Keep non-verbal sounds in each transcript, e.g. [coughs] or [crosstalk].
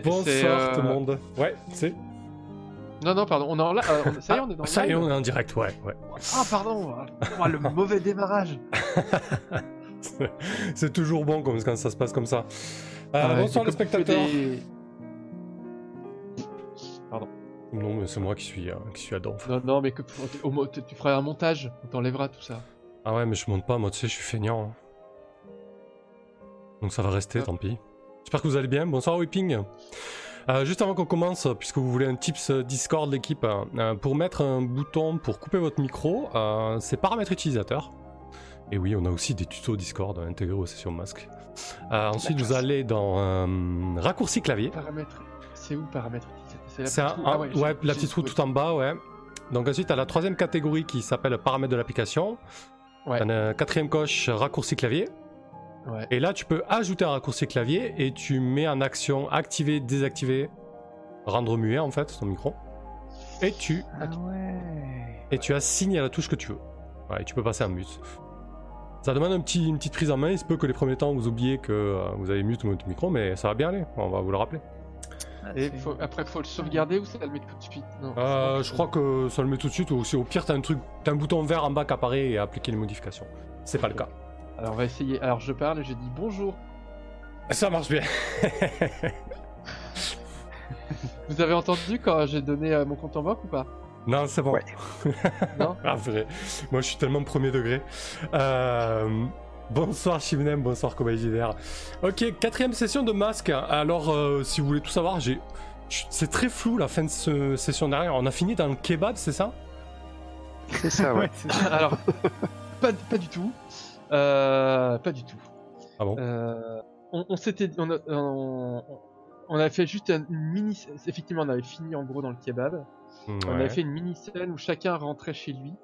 Bonsoir euh, tout le monde. Ouais, c'est. Non, non, pardon. On est en euh, Ça y est, on est dans Ça y est, on est en direct, ouais. ouais. Ah, pardon. Oh, le mauvais démarrage. [laughs] c'est toujours bon quand ça se passe comme ça. Euh, Ouais, bonsoir les spectateurs. des- Non, mais c'est moi qui suis, euh, qui suis à donf. Non, non, mais que au tu feras un montage. On t'enlèvera tout ça. Ah ouais, mais je monte pas, moi tu sais, je suis feignant. hein. Donc ça va rester, Ah. tant pis. J'espère que vous allez bien. Bonsoir Whipping. Euh, juste avant qu'on commence, puisque vous voulez un tips euh, Discord l'équipe, euh, pour mettre un bouton pour couper votre micro, euh, c'est paramètres utilisateurs. Et oui, on a aussi des tutos Discord intégrés aux sessions masques. Ensuite, vous allez dans raccourci clavier. Paramètres. C'est où paramètres C'est la petite un- roue- ah ouais, la petite roue tout en bas, ouais. Donc ensuite, à la troisième catégorie qui s'appelle paramètres de l'application. Ouais. Quatrième coche raccourci clavier. Ouais. Et là, tu peux ajouter un raccourci clavier et tu mets en action activer, désactiver, rendre muet en fait ton micro. Et tu, Ah, tu- et tu assignes à la touche que tu veux. Ouais, et tu peux passer en mute. Ça demande un petit, une petite prise en main. Il se peut que les premiers temps vous oubliez que euh, vous avez mute votre micro, mais ça va bien aller. On va vous le rappeler. Et faut, après, faut le sauvegarder ou ça le met tout de suite? Non. Euh, je crois que ça le met tout de suite. Ou si au pire, t'as un truc, t'as un bouton vert en bas qui apparaît et appliquer les modifications. C'est pas le cas. Alors, on va essayer. Alors, je parle et je dis bonjour. Ça marche bien. [laughs] Vous avez entendu quand j'ai donné euh, mon compte en banque ou pas? Non, c'est bon. Ouais. [laughs] Non? Ah, vrai. Moi, je suis tellement premier degré. Euh, Bonsoir Shivnem, bonsoir Kobayashi JDR. Ok, quatrième session de masque. Alors, euh, si vous voulez tout savoir, j'ai. C'est très flou la fin de ce session dernière. On a fini dans le kebab, c'est ça? C'est ça, ouais. [laughs] Alors, pas, pas du tout. Euh, pas du tout. Ah bon Euh, on, on s'était, on, a- on, on avait fait juste une mini. Effectivement, on avait fini en gros dans le kebab. On avait fait une mini scène où chacun rentrait chez lui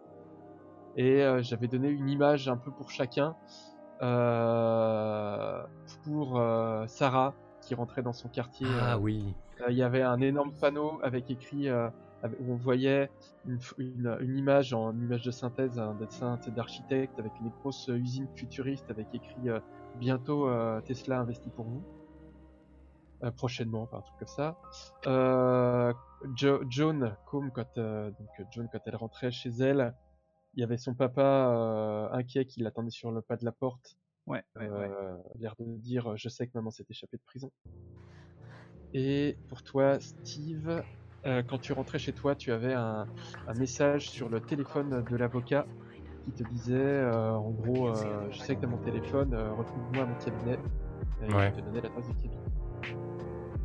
et euh, j'avais donné une image un peu pour chacun. Euh, pour euh, Sarah qui rentrait dans son quartier. Ah oui. Il y avait un énorme panneau avec écrit où on voyait une, une- une image en image de synthèse, un dessin d'architecte avec une grosse usine futuriste avec écrit euh, bientôt euh, Tesla investit pour vous. Euh, prochainement, enfin, un truc comme ça. Euh, Jo- Joan, comme quand euh, donc euh, Joan quand elle rentrait chez elle, il y avait son papa euh, inquiet qui l'attendait sur le pas de la porte. Ouais, ouais, Euh, ouais. l'air de dire je sais que maman s'est échappée de prison. Et pour toi, Steve, euh, quand tu rentrais chez toi, tu avais un, un message sur le téléphone de l'avocat qui te disait euh, en gros euh, je sais que t'as mon téléphone, retrouve-moi à mon cabinet. Et Ouais. il te donnait l'adresse du cabinet.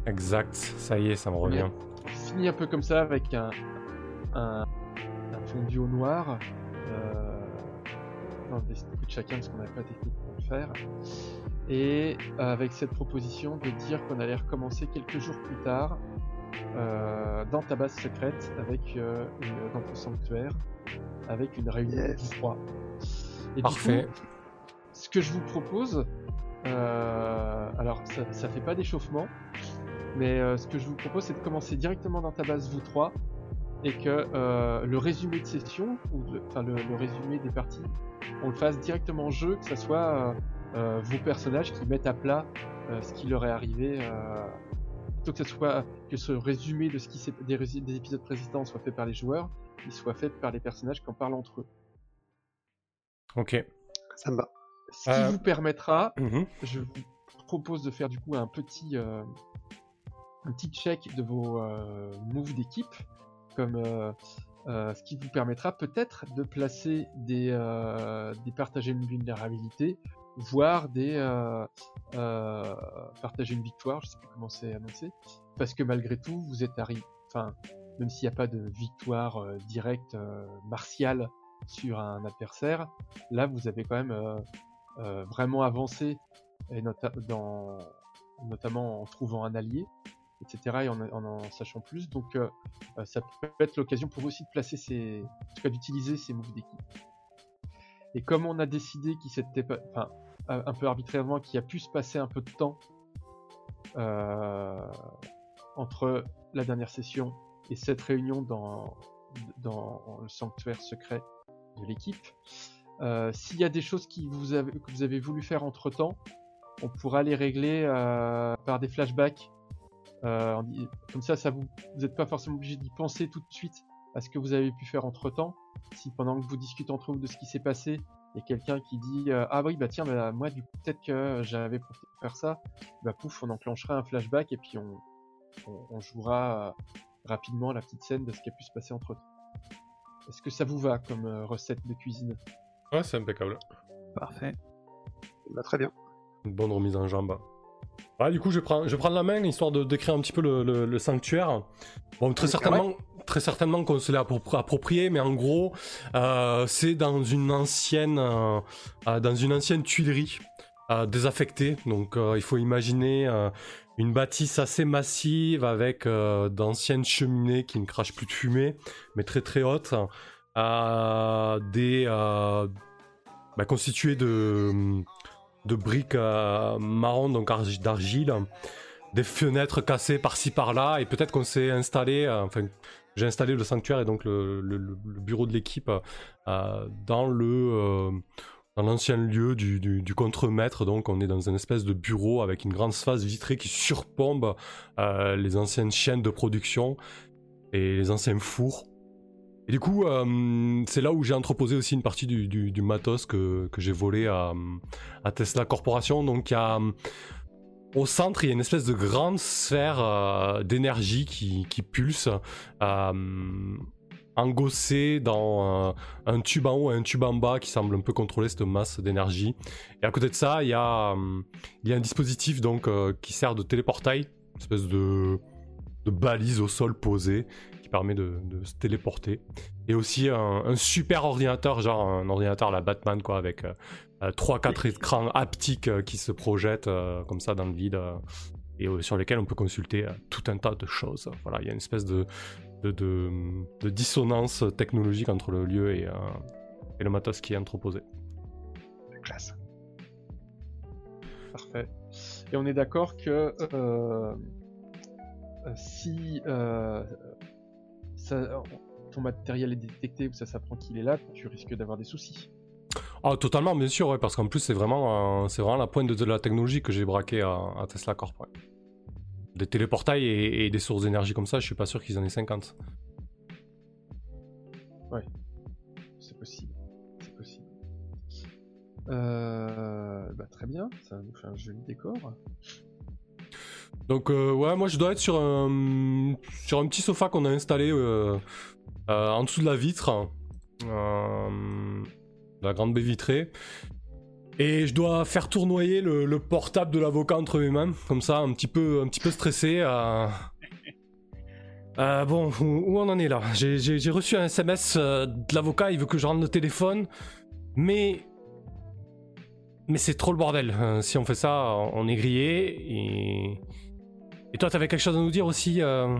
Exact. Ça y est, ça me revient. On finit un peu comme ça avec un, un, un fondu au noir. Dans le destin de chacun parce qu'on n'avait pas la technique pour le faire. Et avec cette proposition de dire qu'on allait recommencer quelques jours plus tard dans ta base secrète avec euh, une, dans ton sanctuaire avec une réunion Yes. de trois. Et du Parfait. coup, ce que je vous propose, euh, alors ça, ça fait pas d'échauffement, mais euh, ce que je vous propose, c'est de commencer directement dans ta base vous trois et que euh, le résumé de session, ou enfin le, le résumé des parties, on le fasse directement en jeu, que ce soit euh, euh, vos personnages qui mettent à plat euh, ce qui leur est arrivé, euh, plutôt que ce soit que ce résumé de ce qui s'est des, épisodes précédents soit fait par les joueurs, il soit fait par les personnages qui en parlent entre eux. Ok. Ça me va. Ce qui Euh, vous permettra Mhm. je vous propose de faire du coup un petit euh, un petit check de vos euh, moves d'équipe comme euh, euh, ce qui vous permettra peut-être de placer des euh, des partager une vulnérabilité voire des euh, euh, partager une victoire je sais plus comment c'est annoncé parce que malgré tout vous êtes arrivé enfin même s'il n'y a pas de victoire euh, directe martiale sur un adversaire là vous avez quand même vraiment avancé et notamment en trouvant un allié, etc. et en en, en sachant plus. Donc euh, ça peut être l'occasion pour vous aussi de placer ces, en tout cas d'utiliser ces moves d'équipe. Et comme on a décidé qu'il s'était pas, enfin un peu arbitrairement qu'il a pu se passer un peu de temps euh, entre la dernière session et cette réunion dans dans le sanctuaire secret de l'équipe. Euh, S'il y a des choses qui vous avez, que vous avez voulu faire entre temps, on pourra les régler euh, par des flashbacks comme ça, ça vous n'êtes pas forcément obligé d'y penser tout de suite à ce que vous avez pu faire entre temps. Si pendant que vous discutez entre vous de ce qui s'est passé, il y a quelqu'un qui dit euh, ah oui bah tiens bah, moi du coup peut-être que j'avais pour faire ça, bah pouf on enclenchera un flashback et puis on, on, jouera euh, rapidement la petite scène de ce qui a pu se passer entre temps. Est-ce que ça vous va comme recette de cuisine? Ouais c'est impeccable. Parfait. Bah, très bien. Une bonne remise en jambe. Ah, du coup, je prends, je prends la main histoire de décrire un petit peu le, sanctuaire. Bon, très certainement, très certainement qu'on se l'est approprié, mais en gros, euh, c'est dans une ancienne, euh, euh, dans une ancienne tuilerie désaffectée. Donc, il faut imaginer une bâtisse assez massive avec d'anciennes cheminées qui ne crachent plus de fumée, mais très très hautes, des bah, constituées de de briques euh, marron, donc d'argile, des fenêtres cassées par-ci par-là, et peut-être qu'on s'est installé, euh, enfin, j'ai installé le sanctuaire et donc le, bureau de l'équipe euh, dans le dans l'ancien lieu du, du, contremaître, donc on est dans une espèce de bureau avec une grande face vitrée qui surplombe les anciennes chaînes de production et les anciens fours. Et du coup, euh, c'est là où j'ai entreposé aussi une partie du, matos que, j'ai volé à, Tesla Corporation. Donc, au centre, il y a une espèce de grande sphère euh, d'énergie qui, pulse, euh, engossée dans un tube en haut et un tube en bas qui semble un peu contrôler cette masse d'énergie. Et à côté de ça, il y a, il y a un dispositif donc, qui sert de téléportail, une espèce de balise au sol posée permet de, se téléporter. Et aussi un, super ordinateur, genre un ordinateur la Batman, quoi, avec 3-4 euh, écrans haptiques euh, qui se projettent euh, comme ça dans le vide et sur lesquels on peut consulter tout un tas de choses. Voilà, il y a une espèce de, de, de, dissonance technologique entre le lieu et, et le matos qui est entreposé. Classe. Parfait. Et on est d'accord que si ton matériel est détecté ou ça s'apprend qu'il est là, tu risques d'avoir des soucis. Ah, totalement, bien sûr, parce qu'en plus, c'est vraiment, c'est vraiment la pointe de, la technologie que j'ai braqué à, Tesla Corp. Des téléportails et, des sources d'énergie comme ça, je suis pas sûr qu'ils en aient 50. Ouais, c'est possible. C'est possible. Euh, bah, très bien, ça nous fait un joli décor. Donc euh, ouais, moi je dois être sur un, sur un petit sofa qu'on a installé euh, euh, en dessous de la vitre, la grande baie vitrée. Et je dois faire tournoyer le, portable de l'avocat entre mes mains, comme ça, un petit peu, un petit peu stressé. bon, où, on en est là? J'ai reçu un SMS de l'avocat, il veut que je rende le téléphone, mais mais c'est trop le bordel. si on fait ça, on est grillé et et toi, t'avais quelque chose à nous dire aussi euh,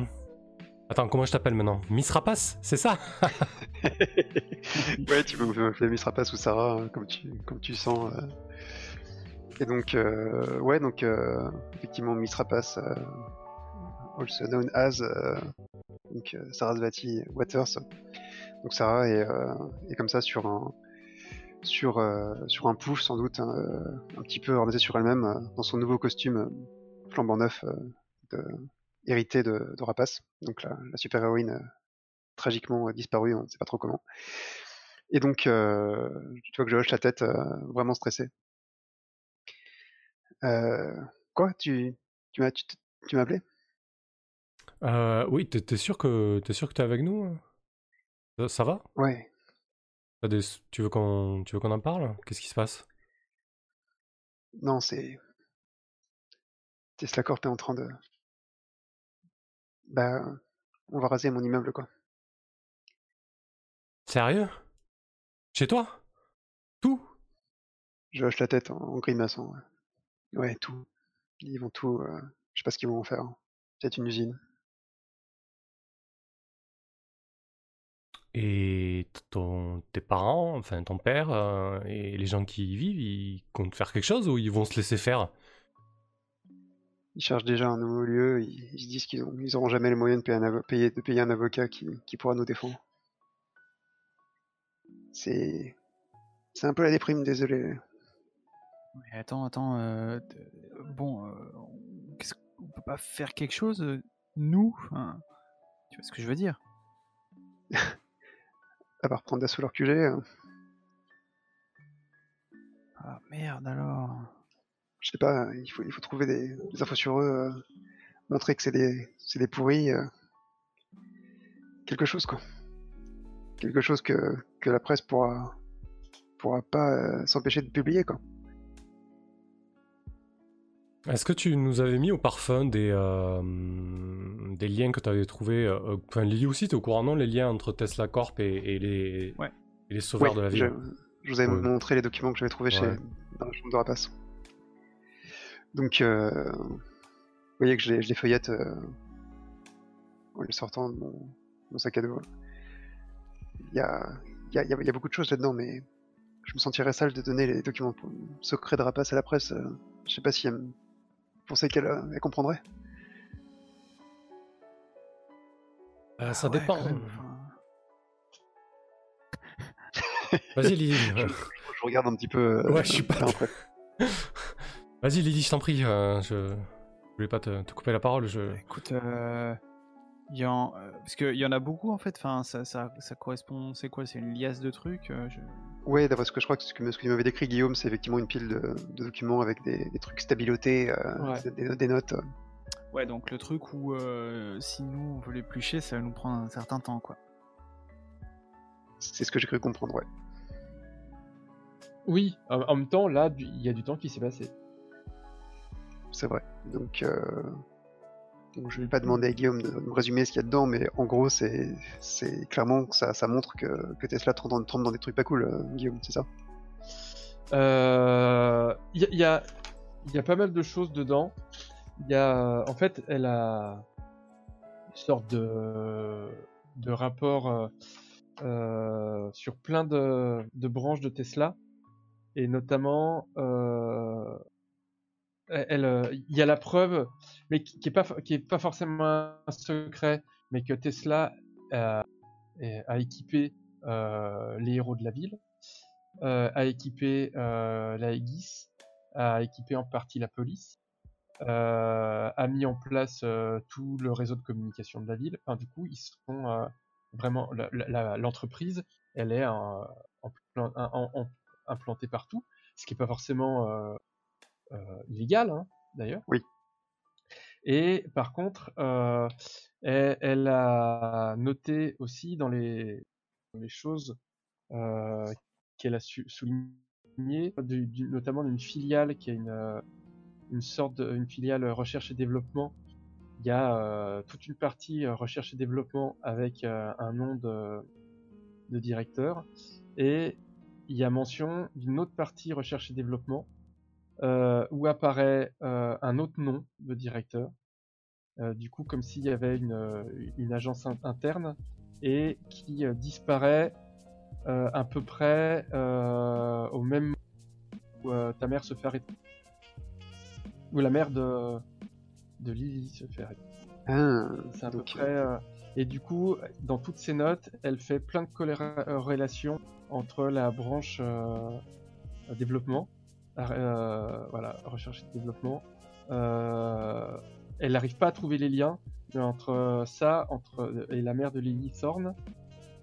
Attends, comment je t'appelle maintenant? Miss Rapace, c'est ça? Ouais, tu peux m'appeler Miss Rapace ou Sarah, hein, comme, tu, comme tu sens. Euh. Et donc, euh, ouais, donc, effectivement, Miss Rapace, also known as donc, Sarasvati Waters. Donc, Sarah est, est comme ça sur un, sur, sur un pouf, sans doute, hein, un petit peu organisé sur elle-même, dans son nouveau costume flambant neuf hérité de, Rapace, donc la, super-héroïne euh, tragiquement disparue, on ne sait pas trop comment. Et donc, euh, tu vois que je hoche la tête, euh, vraiment stressé. quoi Tu, tu m'as tu, m'as appelé? Oui, t'es sûr que t'es sûr que t'es avec nous ça, va? Ouais. Tu veux qu'on tu veux qu'on en parle? Qu'est-ce qui se passe? Non, c'est Tesla Corp est en train de bah, on va raser mon immeuble, quoi. Sérieux? Chez toi? Tout? Je hoche la tête en, grimaçant. Ouais. tout. Ils vont tout. Euh, je sais pas ce qu'ils vont en faire. Peut-être une usine. Et ton, tes parents, enfin ton père euh, et les gens qui y vivent, ils comptent faire quelque chose ou ils vont se laisser faire? Ils cherchent déjà un nouveau lieu, ils, se disent qu'ils n'auront jamais les moyens de payer un, de payer un avocat qui, pourra nous défendre. C'est. C'est un peu la déprime, désolé. attends, attends. Euh, bon, euh, on peut pas faire quelque chose, euh, nous enfin, Tu vois ce que je veux dire? [laughs] À part prendre d'assaut leur QG. euh, Ah merde alors. Je sais pas, il faut, il faut trouver des, des infos sur eux, euh, montrer que c'est des, c'est des pourris. euh, quelque chose, quoi. Quelque chose que, que la presse pourra, pourra pas euh, s'empêcher de publier, quoi. Est-ce que tu nous avais mis au parfum des, euh, des liens que tu avais trouvés euh, Enfin, Lily aussi, tu es au courant, non Les liens entre Tesla Corp et, et les, Ouais. et les sauveurs Ouais, de la ville? je vous avais Ouais. montré les documents que j'avais trouvés chez, dans la chambre de rapace. Donc, euh, vous voyez que je les, je les feuillette euh, en les sortant de mon, mon sac à dos. Il y a, il y, a, il y a- il y a beaucoup de choses là-dedans, mais je me sentirais sale de donner les documents pour- secrets de rapace à la presse. euh, je sais pas si elle me- pensait qu'elle elle comprendrait. Euh, ça Ah ouais, dépend. [laughs] Vas-y, Lily. [laughs] Je, je regarde un petit peu. euh, Ouais, je suis pas-. [laughs] Vas-y, Lily, je t'en prie. euh, je... je voulais pas te, te couper la parole. Je... Écoute, euh, il y en, euh, parce qu'il y en a beaucoup en fait. Enfin, ça, ça, ça correspond. C'est quoi C'est une liasse de trucs. euh, je- Ouais, d'après ce que je crois que ce que qu'il m'avait décrit Guillaume, c'est effectivement une pile de, de documents avec des, des trucs stabilotés, euh, Ouais. des, des notes. euh. Ouais, donc le truc où euh, si nous on veut l'éplucher, ça va nous prendre un certain temps, quoi. C'est ce que j'ai cru comprendre, ouais. Oui, en, même temps, là, il y a du temps qui s'est passé. C'est vrai. Donc, euh, donc je vais pas demander à Guillaume de me résumer ce qu'il y a dedans, mais en gros, c'est c'est clairement que ça, ça montre que, que Tesla trempe dans, des trucs pas cool, euh, Guillaume, c'est ça? Euh, Il y, a- il y a, y a pas mal de choses dedans. Il y a, en fait, elle a une sorte de, de rapport euh, euh, sur plein de, de branches de Tesla, et notamment, euh, elle, euh, il y a la preuve, mais qui, qui est pas, est pas forcément un secret, mais que Tesla a, équipé euh, les héros de la ville euh, a équipé euh, la Aegis, a équipé en partie la police, euh, a mis en place euh, tout le réseau de communication de la ville. Du coup, ils sont euh, vraiment l'entreprise, elle est implantée partout, ce qui n'est pas forcément euh, euh, illégal, hein, d'ailleurs. Oui. Et par contre, euh, elle, elle a noté aussi dans les, dans les choses euh, qu'elle a su- souligné, du- du- notamment d'une filiale qui est une, une sorte de, une filiale recherche et développement. Il y a euh, toute une partie recherche et développement avec euh, un nom de, de directeur et il y a mention d'une autre partie recherche et développement euh, où apparaît euh, un autre nom de directeur. Euh, du coup, comme s'il y avait une, une agence in- interne et qui disparaît à peu près au même moment où ta mère se fait arrêter. Ou la mère de, de Lily se fait arrêter. Ah, C'est à peu près. Et du coup, dans toutes ses notes, elle fait plein de corrélations entre la branche euh, développement, voilà, recherche et développement. Euh, elle n'arrive pas à trouver les liens entre ça, entre et la mère de Lily Thorne.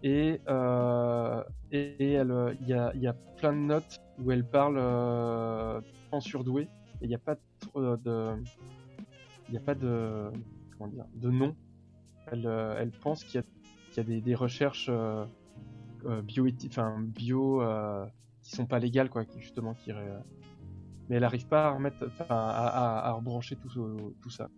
Et euh, et elle, euh, il y a, y a plein de notes où elle parle euh, en surdoué. Et il n'y a pas de, il n'y a pas de, comment dire, de nom. Elle, euh, elle pense qu'il y y a des, des recherches euh, euh, bio, enfin bio, euh, qui sont pas légales quoi, justement qui, euh, mais elle n'arrive pas à remettre, à, à, à rebrancher tout, ça.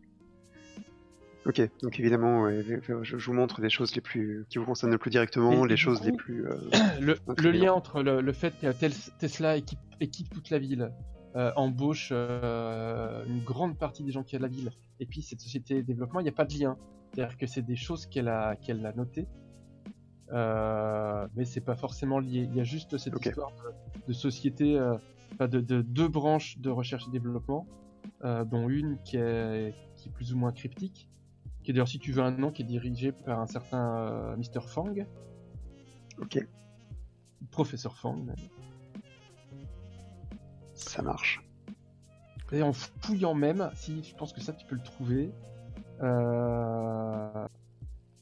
Ok, donc évidemment, ouais, je, vous montre les choses les plus qui vous concernent le plus directement, Et les choses les plus. euh, [clears throat] le, lien entre le, le fait que Tesla équipe, équipe toute la ville, euh, embauche euh, une grande partie des gens qui a de la ville, et puis cette société de développement, il n'y a pas de lien. C'est-à-dire que c'est des choses qu'elle a, qu'elle a notées, mais c'est pas forcément lié. Il y a juste cette Ok. histoire de, de société, enfin de, de deux branches de recherche et développement, euh, dont une qui est, qui est plus ou moins cryptique, qui est d'ailleurs, si tu veux un nom, qui est dirigé par un certain euh, Mr. Fang, Ok, professeur Fang. même. ça marche. Et en fouillant même, si je pense que ça tu peux le trouver, euh,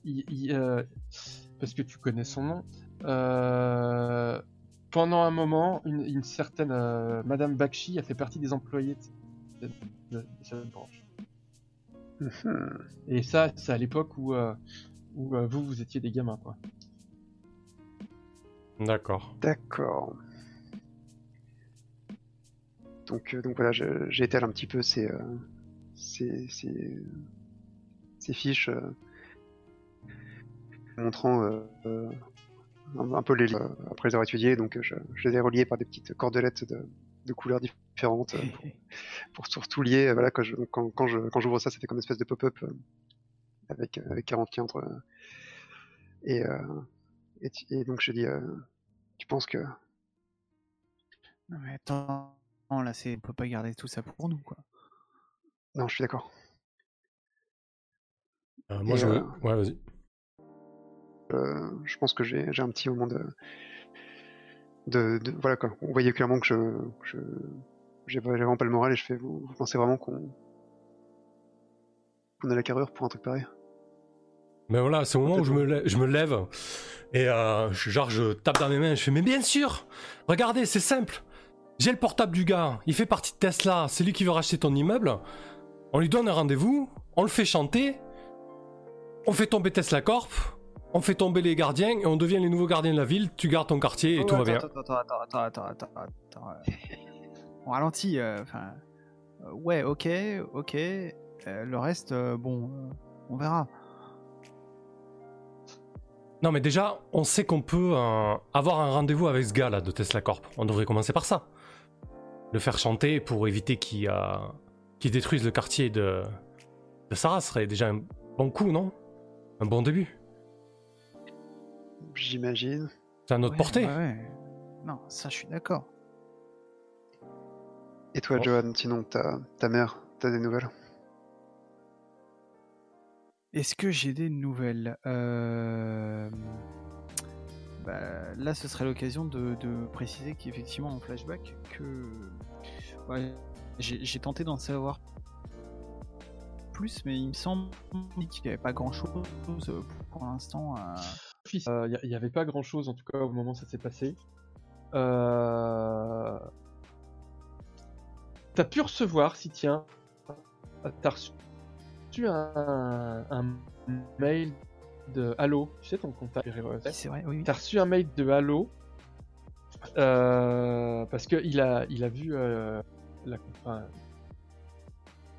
il- il, euh, parce que tu connais son nom. euh, pendant un moment, une, une certaine euh, Madame Bakshi a fait partie des employés de, de- de cette branche. Mhm. Et ça, c'est à l'époque où, euh, où euh, vous, vous étiez des gamins, quoi. D'accord. D'accord. Donc, euh, donc voilà, j'étale un petit peu ces, euh, ces, ces, ces fiches euh, montrant euh, euh, un, un peu les euh, après les avoir étudiées. Donc euh, je, je les ai reliées par des petites cordelettes de, de couleurs différentes euh, pour, [laughs] pour surtout lier. Voilà, quand je, quand, quand je, quand j'ouvre ça, ça fait comme une espèce de pop-up avec, avec 40 liens entre. et, et, donc je dis, tu penses que Non, mais attends, là, c'est... on peut pas garder tout ça pour nous, quoi. Non, je suis d'accord. Euh, moi, Et, je veux. euh, Ouais, vas-y. Euh, je pense que j'ai un petit moment de, voilà quoi. On voyait clairement que je j'ai vraiment pas le moral et je fais vous, pensez vraiment qu'on a la carrure pour un truc pareil? Mais voilà, c'est au moment où je me, lève, je me lève et euh, genre je tape dans mes mains, je fais mais bien sûr, regardez, c'est simple. J'ai le portable du gars, il fait partie de Tesla, c'est lui qui veut racheter ton immeuble. On lui donne un rendez-vous, on le fait chanter, on fait tomber Tesla Corp, on fait tomber les gardiens et on devient les nouveaux gardiens de la ville. Tu gardes ton quartier et Oh, tout va bien. Attends, attends, attends, attends, attends, [laughs] On ralentit, euh, enfin... euh, ouais, ok, ok. euh, le reste, bon, on verra. Non mais déjà, on sait qu'on peut euh, avoir un rendez-vous avec ce gars là de Tesla Corp. On devrait commencer par ça. Le faire chanter pour éviter qu'il euh, qu'il détruise le quartier de, de Sarah serait déjà un bon coup, non? Un bon début. J'imagine. C'est à notre Ouais, portée. ouais, ouais. Non, ça, je suis d'accord. Et toi, Bon. Johan, sinon ta ta mère, t'as des nouvelles? Est-ce que j'ai des nouvelles? Euh, bah, Là, ce serait l'occasion de, de préciser qu'effectivement, en flashback, que ouais, j'ai j'ai tenté d'en savoir plus, mais il me semble qu'il n'y avait pas grand-chose euh, pour l'instant. à- Fils, il n'y avait pas grand chose en tout cas au moment où ça s'est passé. Euh... T'as pu recevoir, si tiens, t'as reçu un, un mail de Halo, tu sais ton contact c'est vrai, oui. oui. T'as reçu un mail de Halo euh, parce que il a, il a vu euh, la, enfin,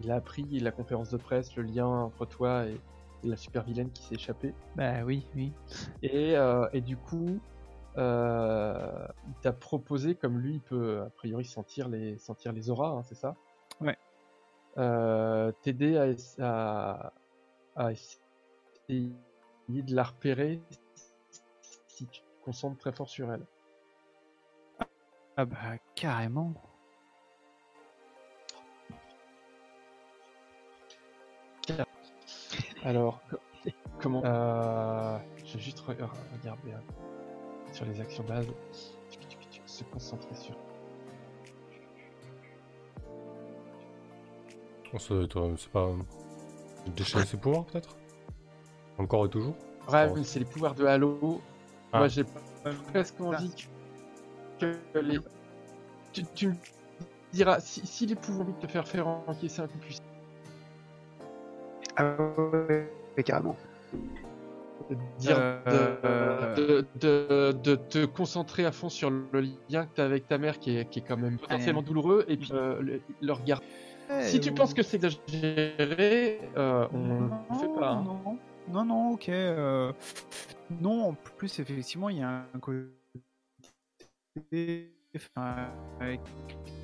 il a appris la conférence de presse, le lien entre toi et, et la super vilaine qui s'est échappée. Bah oui, oui. Et, euh, et du coup, euh, il t'a proposé, comme lui, il peut a priori sentir les, sentir les auras, hein, c'est ça? Ouais. Euh, T'aider à, à, à essayer de la repérer si tu te concentres très fort sur elle. Ah bah carrément. Alors, co- [laughs] comment? euh, Je vais juste re- re- regarder euh, sur les actions base. Se concentrer sur. On se- toi, C'est pas. Déchaîner ses pouvoirs peut-être? Encore et toujours? Ouais, mais c'est les pouvoirs de Halo. Ah. Moi, j'ai presque envie que, que les. Tu, tu me diras, si, si les pouvoirs ont envie de te faire faire encaisser un coup puissant, Ah ouais, ouais, carrément. de, dire Euh, de, de, de, te concentrer à fond sur le lien que tu as avec ta mère qui est, qui est quand même potentiellement douloureux et puis euh, le, le regard. Si tu penses que c'est exagéré, euh, on ne fait pas. hein. Non, non, non, ok. euh, Non, en plus, effectivement, il y a un côté. Enfin, avec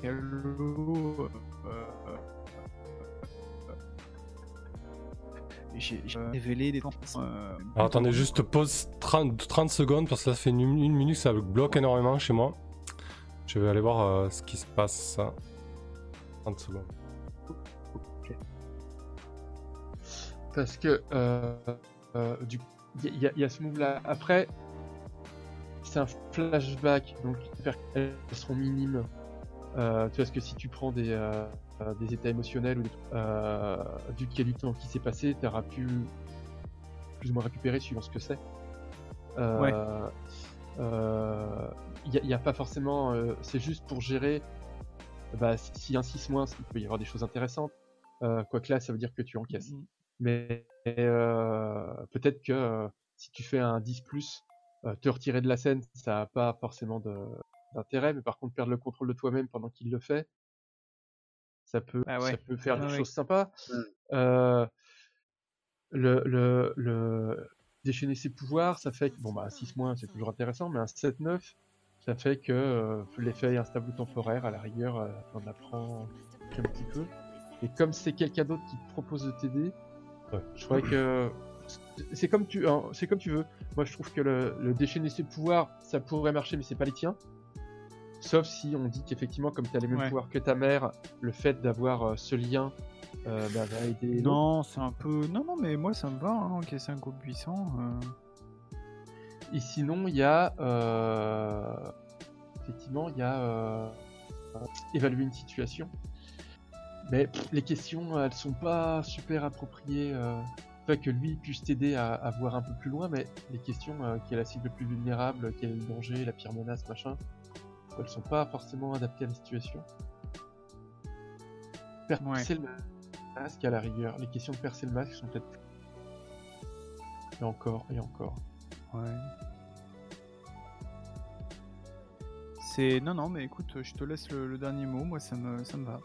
Halo. J'ai j'ai révélé des. euh, Alors attendez, juste pause 30, 30 secondes parce que ça fait une, une minute, ça bloque énormément chez moi. Je vais aller voir euh, ce qui se passe. 30 secondes. Parce que euh, euh, du coup, il y, a- il y a ce move là. Après, c'est un flashback, donc j'espère qu'elles seront minimes. Euh, tu vois, parce que si tu prends des, euh, euh, des états émotionnels ou des trucs, euh, vu qu'il y a du temps qui s'est passé, tu auras pu plus ou moins récupérer suivant ce que c'est. Euh, Ouais. Il n'y a, pas forcément. euh, c'est juste pour gérer. Bah, si- s'il y a un 6 moins, il peut y avoir des choses intéressantes. Euh, Quoique là, ça veut dire que tu encaisses. Mhm. Mais euh, peut-être que euh, si tu fais un 10 plus, euh, te retirer de la scène, ça n'a pas forcément d'intérêt. Mais par contre, perdre le contrôle de toi-même pendant qu'il le fait, ça peut, Ah ouais. ça peut faire Ah des ouais. choses sympas. Mm. Euh, le, le, le déchaîner ses pouvoirs, ça fait que, bon bah 6 moins c'est toujours intéressant, mais un 7-9, ça fait que euh, l'effet est instable ou temporaire, à la rigueur, euh, on apprend un petit peu. Et comme c'est quelqu'un d'autre qui te propose de t'aider, Ouais. je crois que c'est comme tu, hein, c'est comme tu veux. Moi je trouve que le, le déchaîner ses pouvoirs, ça pourrait marcher, mais c'est pas les tiens. Sauf si on dit qu'effectivement, comme tu as les mêmes Ouais. pouvoirs que ta mère, le fait d'avoir euh, ce lien euh, bah, va aider. Non, c'est un peu. Non, non, mais moi ça me va, hein, encaisser un coup puissant. euh. Et sinon, il y a. Effectivement, il y a. Évaluer une situation. Mais pff, les questions, elles sont pas super appropriées. Fait que lui puisse t'aider à, à voir un peu plus loin, mais les questions, qui est la cible plus vulnérable, quel est le danger, la pire menace, machin, elles sont pas forcément adaptées à la situation. Percer le masque à la rigueur. Les questions de percer le masque sont peut-être. Et encore, et encore. Ouais. C'est. Non, non, mais écoute, je te laisse le, le dernier mot, moi ça me, ça me va.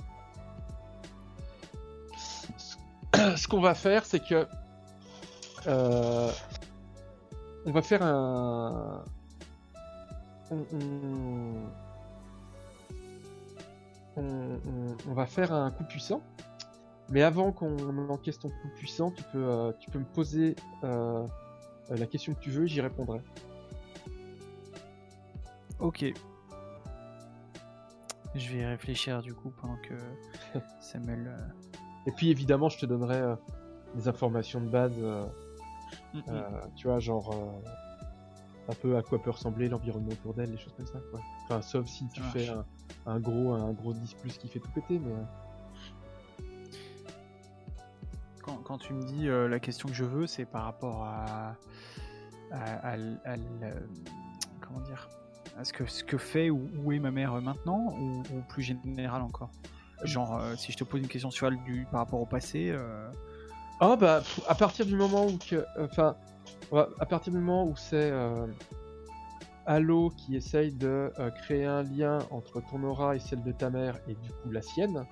[clears throat] ce qu'on va faire, c'est que euh, on va faire un, on, on- on- on- on va faire un coup puissant. Mais avant qu'on encaisse ton coup puissant, tu peux, euh, tu peux me poser euh, la question que tu veux, j'y répondrai. Ok. Je vais y réfléchir du coup pendant que [laughs] Samuel. euh, Et puis évidemment, je te donnerai des informations de base. mm, mm. Tu vois, genre un peu à quoi peut ressembler l'environnement autour d'elle, des choses comme ça, quoi. Enfin, sauf si tu Ça fais un, un gros un gros 10 plus qui fait tout péter, mais euh, Quand, quand tu me dis euh, la question que je veux, c'est par rapport à. à, euh, comment dire à ce que, ce que fait ou où est ma mère maintenant ou, ou plus général encore? Genre, euh, si je te pose une question sur elle du, par rapport au passé, euh, ah bah à partir du moment où que, enfin, à partir du moment où c'est euh, Halo qui essaye de euh, créer un lien entre ton aura et celle de ta mère et du coup la sienne,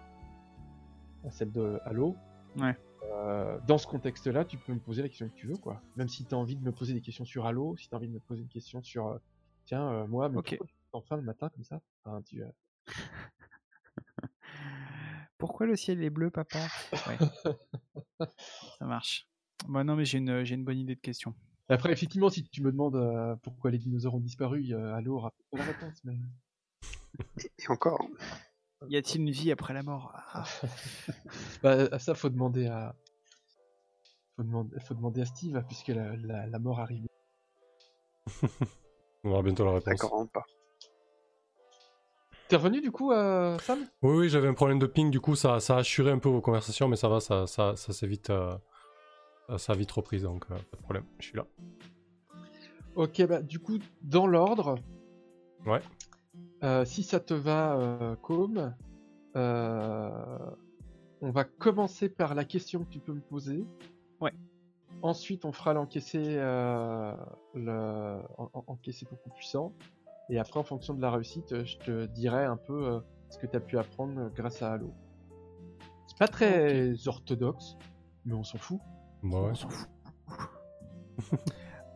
celle de Halo. Ouais. Euh, dans ce contexte-là, tu peux me poser la question que tu veux, quoi. Même si tu as envie de me poser des questions sur Halo, si tu as envie de me poser une question sur, euh, tiens, moi, mais Ok. pourquoi tu enfin le matin comme ça? Enfin, tu, [laughs] Pourquoi le ciel est bleu, papa? Ouais. [laughs] Ça marche. Bon, non, mais j'ai une, j'ai une bonne idée de question. Après, effectivement, si tu me demandes euh, pourquoi les dinosaures ont disparu, euh, Halo aura peut-être pas la réponse, mais... [laughs] Et encore, Y a-t-il une vie après la mort? Ah, [laughs] Bah, à ça, faut demander à. Faut demander, faut demander à Steve, puisque la, la, la mort arrive. [laughs] On aura bientôt la réponse. d'accord, pas. T'es revenu du coup, euh, Sam? Oui, oui, j'avais un problème de ping, du coup, ça, ça a assuré un peu vos conversations, mais ça va, ça, ça, ça s'est vite, euh, ça a vite repris, donc euh, pas de problème, je suis là. Ok, bah du coup, dans l'ordre. Ouais. euh, si ça te va, euh, Com, euh, on va commencer par la question que tu peux me poser. Ouais. Ensuite, on fera l'encaisser, euh, le, en- en- encaisser ton coup puissant. Et après, en fonction de la réussite, je te dirai un peu euh, ce que tu as pu apprendre grâce à Halo. C'est pas très orthodoxe, mais on s'en fout. Bah ouais. on s'en fout. [laughs]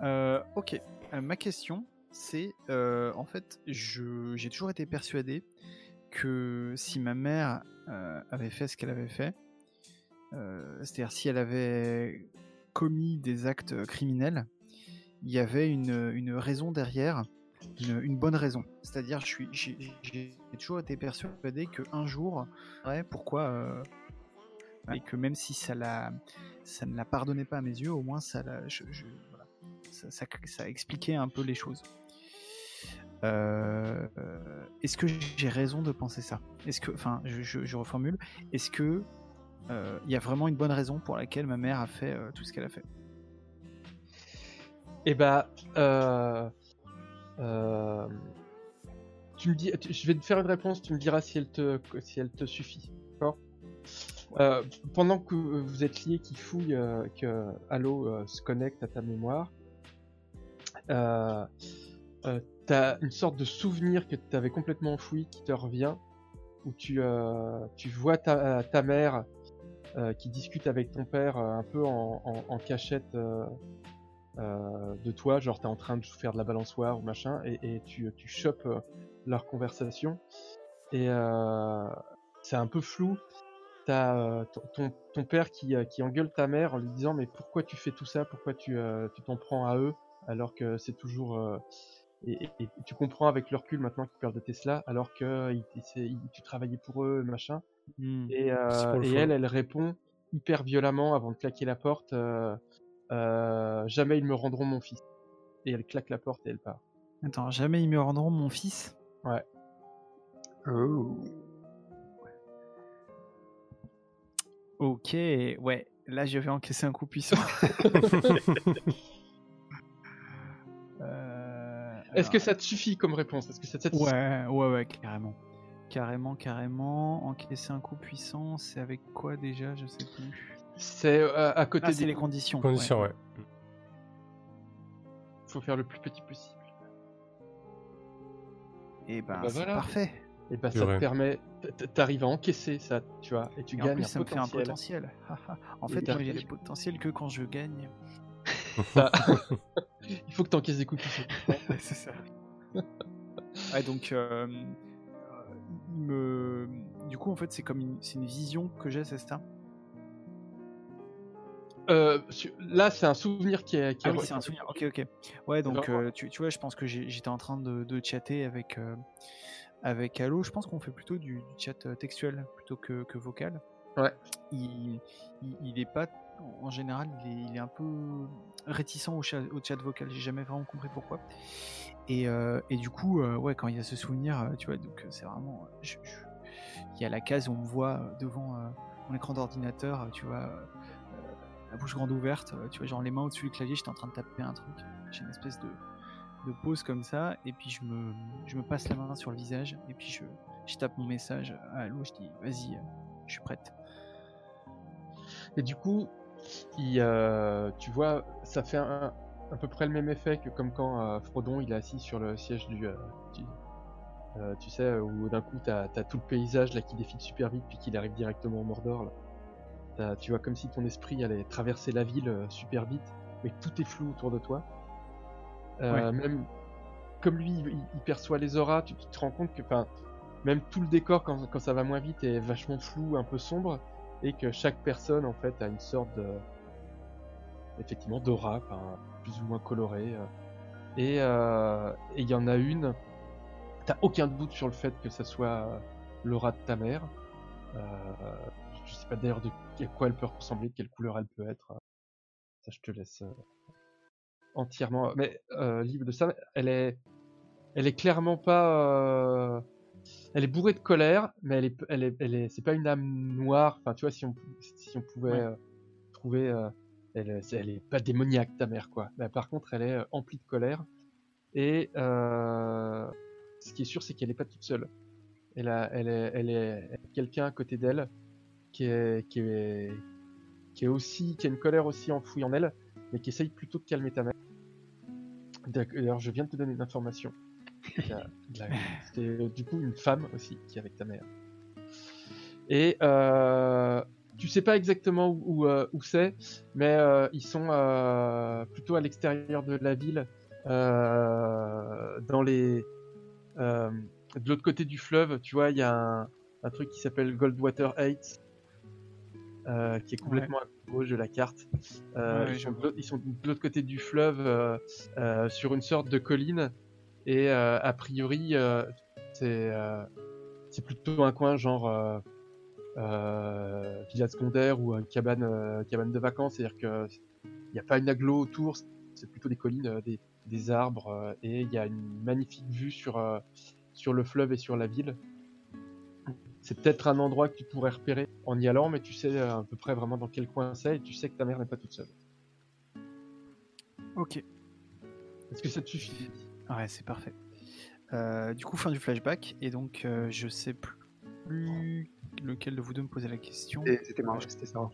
Euh, ok, Euh, ma question, c'est euh, en fait, je- j'ai toujours été persuadé que si ma mère euh, avait fait ce qu'elle avait fait, euh, c'est-à-dire si elle avait commis des actes criminels, il y avait une, une raison derrière, une, une bonne raison. C'est-à-dire, je suis, j'ai, toujours été persuadé qu'un jour, ouais, pourquoi, euh, et que même si ça la, ça ne la pardonnait pas à mes yeux, au moins ça, expliquait un peu les choses. euh, euh, est-ce que j'ai raison de penser ça? Est-ce que, enfin, je, reformule, est-ce que euh, il y a vraiment une bonne raison pour laquelle ma mère a fait euh, tout ce qu'elle a fait? Et bah, euh, euh, tu me dis, je vais te faire une réponse, tu me diras si elle te, si elle te suffit. D'accord? Euh, Pendant que vous êtes liés, qui fouille, euh, que Halo euh, se connecte à ta mémoire, euh, t'as une sorte de souvenir que tu avais complètement enfoui qui te revient, où tu, tu vois ta, ta mère qui discute avec ton père un peu en, en- en cachette. de toi, genre t'es en train de faire de la balançoire ou machin, et, et tu, tu chopes leur conversation, et c'est un peu flou. T'as euh, ton- ton, père qui, euh, qui engueule ta mère en lui disant mais pourquoi tu fais tout ça, pourquoi tu euh, tu t'en prends à eux? Alors que c'est toujours et, et- et tu comprends avec le recul maintenant qu'ils parlent de Tesla alors que il- c'est- il- tu travaillais pour eux machin Hmm. et, et elle, elle répond hyper violemment avant de claquer la porte Jamais ils me rendront mon fils. Et elle claque la porte et elle part. Attends, jamais ils me rendront mon fils? Oh. Ok, ouais, là je vais encaisser un coup puissant. [laughs] Euh, Est-ce que ça te suffit comme réponse? Est-ce que ça te Ouais, ouais, ouais, carrément. Carrément, carrément. Encaisser un coup puissant, c'est avec quoi déjà? Je sais plus. C'est euh, à côté Ah, des les conditions. Condition, ouais. ouais. faut faire le plus petit possible. Et ben, Bah c'est voilà. parfait. Et bah ça vrai. te permet, t'arrives à encaisser ça, tu vois, et tu Et en gagnes plus, un ça me fait un potentiel. [laughs] en fait, moi, j'ai le potentiel que quand je gagne. Ça- [laughs] [laughs] Il faut que t'encaisses des coups c'est ça. ouais, donc, euh, euh, me... du coup, en fait, c'est comme une, c'est une vision que j'ai, c'est ça? Euh, là, c'est un souvenir qui est. Qui Ah est oui, c'est un souvenir. Ok, ok. Ouais, donc euh, tu, tu vois, je pense que j'étais en train de, de chatter avec euh, avec Allo. Je pense qu'on fait plutôt du, du chat euh, textuel plutôt que, que vocal. Ouais. Il, il, il est pas, en général, il est, il est un peu réticent au chat, au chat vocal. J'ai jamais vraiment compris pourquoi. Et, euh, et du coup, euh, ouais, quand il y a ce souvenir, tu vois, donc c'est vraiment, je- je- il y a la case où on me voit devant euh, mon écran d'ordinateur, tu vois. la bouche grande ouverte, tu vois, genre les mains au-dessus du clavier, j'étais en train de taper un truc. J'ai une espèce de, de pause comme ça, et puis je me, passe la main sur le visage, et puis je, je tape mon message à Allo, je dis vas-y, je suis prête. Et du coup, tu vois, ça fait un, à peu près le même effet que comme quand euh, Frodon il est assis sur le siège du. euh, euh, tu sais, où d'un coup t'as as tout le paysage là qui défile super vite puis qu'il arrive directement au Mordor. Tu vois, comme si ton esprit allait traverser la ville super vite, mais tout est flou autour de toi. Euh, Même comme lui, il, il perçoit les auras, tu, tu te rends compte que, enfin, même tout le décor quand, quand ça va moins vite est vachement flou, un peu sombre et que chaque personne en fait a une sorte de effectivement d'aura plus ou moins colorée euh. et euh, et il y en a une t'as aucun doute sur le fait que ça soit l'aura de ta mère. Euh, je sais pas d'ailleurs de à quoi elle peut ressembler de quelle couleur elle peut être ça je te laisse euh, entièrement mais euh, libre de ça elle est elle est clairement pas euh, elle est bourrée de colère, mais elle est, elle est, elle est, c'est pas une âme noire. Enfin, tu vois, si on, si on pouvait Ouais. euh, trouver, euh, elle, elle est pas démoniaque ta mère, quoi. Mais par contre, elle est euh, emplie de colère. Et euh, ce qui est sûr, c'est qu'elle est pas toute seule. Elle a, elle est, elle est, quelqu'un à côté d'elle qui est, qui est, qui est aussi, qui a une colère aussi enfouie en elle, mais qui essaye plutôt de calmer ta mère. D'ailleurs, je viens de te donner une information. [laughs] C'est euh, du coup une femme aussi qui est avec ta mère. Et euh, tu sais pas exactement où, où, euh, où c'est, mais euh, ils sont euh, plutôt à l'extérieur de la ville, euh, dans les euh, de l'autre côté du fleuve. Tu vois, il y a un, un truc qui s'appelle Goldwater Heights, euh, qui est complètement à gauche de la carte. Euh, Ouais, ils, sont de l'autre- ils sont de l'autre côté du fleuve, euh, euh, sur une sorte de colline. Et euh, a priori, euh, c'est euh, c'est plutôt un coin genre euh, euh, villa secondaire ou euh, cabane, cabane de vacances. C'est-à-dire que il n'y a pas une aglo autour. c'est plutôt des collines, des, des arbres, et il y a une magnifique vue sur, euh, sur le fleuve et sur la ville. C'est peut-être un endroit que tu pourrais repérer en y allant, mais tu sais euh, à peu près vraiment dans quel coin c'est, et tu sais que ta mère n'est pas toute seule. Ok. Est-ce que ça te suffit? Ouais, c'est parfait. Euh, du coup, fin du flashback, et donc euh, je sais plus lequel de vous deux me posait la question. C'était moi. Ouais, C'était ça.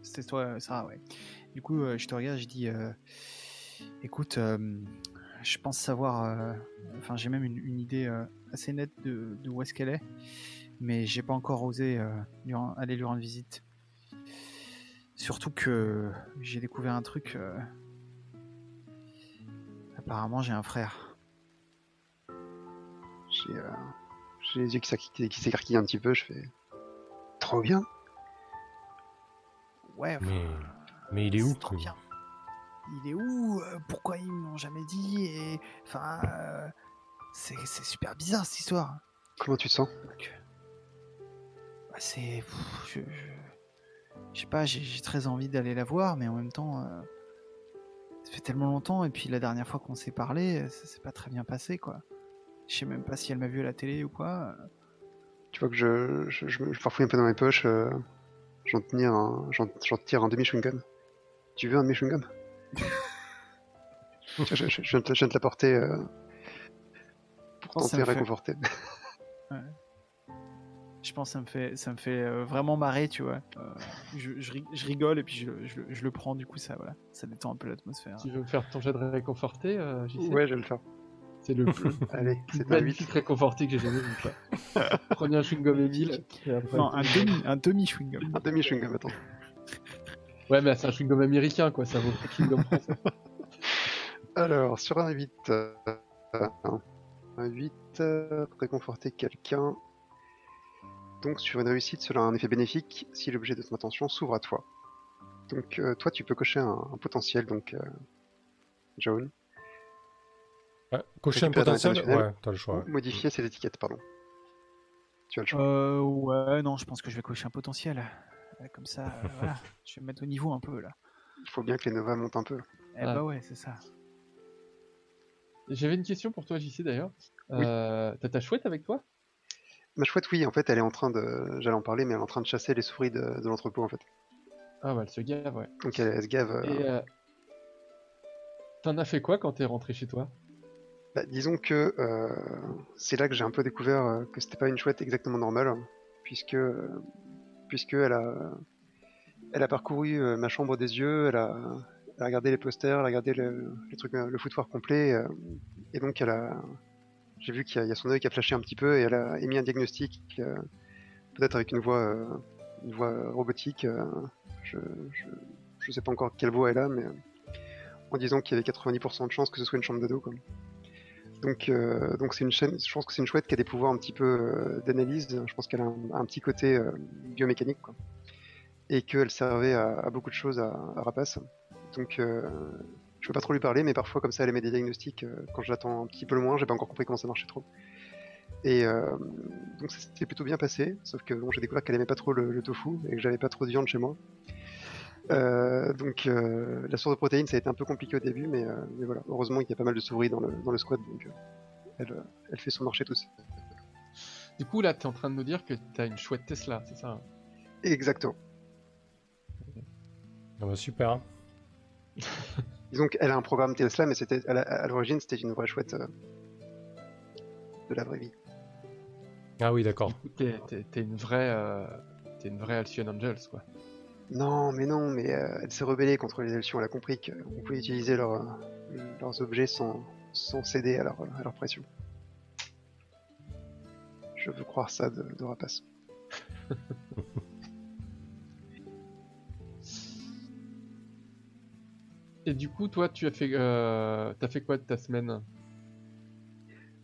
C'était toi, Sarah, ouais. Du coup, euh, je te regarde, je dis, euh, écoute, euh, je pense savoir, euh, enfin, j'ai même une, une idée euh, assez nette de, de où est-ce qu'elle est, mais j'ai pas encore osé euh, lui aller lui rendre visite. Surtout que j'ai découvert un truc. euh, Apparemment, j'ai un frère. J'ai euh, les yeux qui qui s'écarquillent un petit peu, je fais. Trop bien Ouais, Mais, mais il est où trop bien. Il est où? Pourquoi ils m'ont jamais dit Et enfin, c'est super bizarre cette histoire. Comment tu te sens? Donc, c'est, je, je, sais pas, j'ai très envie d'aller la voir, mais en même temps, euh, ça fait tellement longtemps. Et puis la dernière fois qu'on s'est parlé, ça s'est pas très bien passé, quoi. Je sais même pas si elle m'a vu à la télé ou quoi. Tu vois que je, je, je, je farfouille un peu dans mes poches, euh, j'en un, tire un demi chewing-gum. Tu veux un demi chewing-gum [laughs] je, viens de te- l'apporter euh, pour tenter de fait- réconforter. [laughs] Je pense que ça me fait, ça me fait euh, vraiment marrer, tu vois. Euh, je, je, ri- je rigole et puis je, je, je le prends, du coup, ça, voilà, ça détend un peu l'atmosphère. Tu veux me faire ton jet de réconforter, euh, Ouais, je vais le faire. C'est le [laughs] plus Allez, c'est un 8. magnifique réconforté que j'ai jamais vu. quoi. [laughs] Prenez un chewing-gum Emile. Non, un demi, un demi chewing-gum. Un demi chewing-gum, attends. [laughs] Ouais, mais c'est un chewing-gum américain, quoi. Ça vaut pas chewing-gum français. Alors, sur un 8, euh, un 8, euh, réconforter quelqu'un. Donc, sur une réussite, cela a un effet bénéfique si l'objet de ton attention s'ouvre à toi. Donc, euh, toi, tu peux cocher un, un potentiel, donc, euh. Ouais, cocher un potentiel. Ouais, t'as le choix. Ou modifier ces étiquettes, pardon. Tu as le choix. Euh, ouais, non, je pense que je vais cocher un potentiel. Comme ça, euh, voilà, [laughs] je vais me mettre au niveau un peu là. Il faut bien que les Nova montent un peu. Eh Ah. bah ouais, c'est ça. J'avais une question pour toi, JC, d'ailleurs. Oui. T'as ta chouette avec toi? Ma chouette, oui, en fait, elle est en train de. J'allais en parler, mais elle est en train de chasser les souris de, de l'entrepôt, en fait. Ah, bah, elle se gave, ouais. Donc, elle, elle se gave. euh, Et euh, t'en as fait quoi quand t'es rentré chez toi? Bah, disons que euh, c'est là que j'ai un peu découvert euh, que c'était pas une chouette exactement normale, puisque euh, puisque elle a elle a parcouru euh, ma chambre des yeux, elle a, elle a regardé les posters, elle a regardé le, euh, le foutoir complet, euh, et donc elle a j'ai vu qu'il y, a- son œil qui a flashé un petit peu et elle a émis un diagnostic, euh, peut-être avec une voix euh, une voix euh, robotique. je, je sais pas encore quelle voix elle a, mais en disant qu'il y avait 90% de chances que ce soit une chambre d'ado. Donc, donc une chaîne. Je pense que c'est une chouette qui a des pouvoirs un petit peu d'analyse. Je pense qu'elle a un, petit côté biomécanique, quoi. et qu'elle servait à, beaucoup de choses à, Rapace. Donc, je peux pas trop lui parler, mais parfois comme ça, elle émet des diagnostics euh, quand je l'attends un petit peu loin. J'ai pas encore compris comment ça marchait trop. Et euh, donc ça s'était plutôt bien passé, sauf que bon, j'ai découvert qu'elle aimait pas trop le, le tofu et que j'avais pas trop de viande chez moi. Euh, donc euh, la source de protéines ça a été un peu compliqué au début, mais, euh, mais voilà. Heureusement il y a pas mal de souris dans le, dans le squad, donc euh, elle, elle fait son marché tout seul. Du coup, là, t'es en train de nous dire que t'as une chouette Tesla, c'est ça hein? Exactement. Ah bah, super. [laughs] Disons qu'elle a un programme Tesla, mais c'était à l'origine c'était une vraie chouette euh, de la vraie vie. Ah oui, d'accord. T'es, une vraie, euh, t'es une vraie Alcyon Angels, quoi. Non, mais non, mais euh, elle s'est rebellée contre les Elsions. Elle a compris qu'on pouvait utiliser leur, euh, leurs objets sans, sans céder à leur, à leur pression. Je veux croire ça de, de Rapace. [laughs] Et du coup, toi, tu as fait, euh, quoi de ta semaine?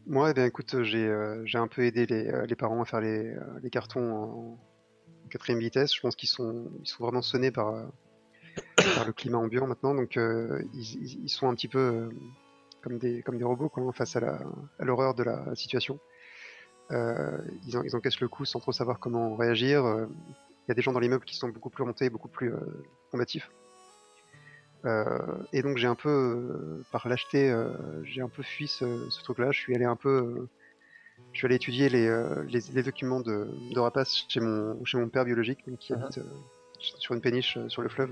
Moi, eh écoute, j'ai euh, j'ai un peu aidé les, euh, parents à faire les, cartons en quatrième vitesse. Je pense qu'ils sont, vraiment sonnés par, le climat ambiant maintenant, donc ils, sont un petit peu comme, des, robots quoi, face à l'horreur de la situation. Ils, en- ils encaissent le coup sans trop savoir comment réagir. Il y a des gens dans l'immeuble qui sont beaucoup plus remontés, beaucoup plus combatifs. Euh, et donc j'ai un peu, euh, par lâcheté, euh, j'ai un peu fui ce, ce truc-là. Je suis allé un peu, je suis allé étudier les, euh, les, les documents de, de rapace chez mon, chez mon père biologique, donc, qui Uh-huh. habite euh, sur une péniche euh, sur le fleuve.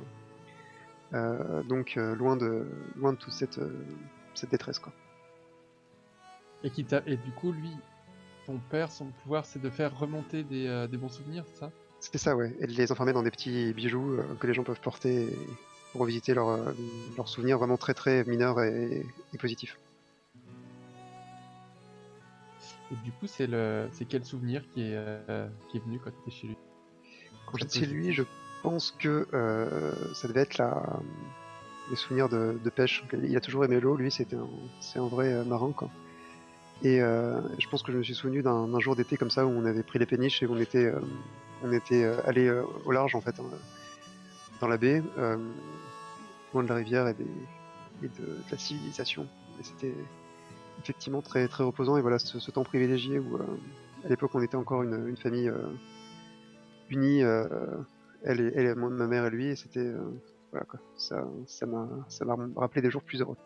Donc loin de, loin de toute cette, cette détresse, quoi. Et, qui et du coup, lui, ton père, son pouvoir, c'est de faire remonter des, des bons souvenirs, c'est ça? C'était ça, ouais. Et de les enfermer dans des petits bijoux que les gens peuvent porter et- pour revisiter leurs euh, leurs souvenirs vraiment très très mineurs et, et positifs. Et du coup, c'est le, c'est quel souvenir qui est, euh, qui est venu quand tu étais chez lui? Quand j'étais chez lui, je pense que euh, ça devait être la, les souvenirs de, de pêche. Il a toujours aimé l'eau, lui, c'était un, c'est un vrai euh, marin, quoi. Et euh, je pense que je me suis souvenu d'un jour d'été comme ça où on avait pris les péniches et on était, euh, on était allé au large en fait, hein, dans la baie, euh, loin de la rivière et, des, et de, de la civilisation. Et c'était effectivement très très reposant. Et voilà, ce, ce temps privilégié où euh, à l'époque on était encore une, une famille euh, unie, elle, et, elle et moi, ma mère et lui, et c'était voilà quoi. Ça, ça m'a, ça m'a rappelé des jours plus heureux.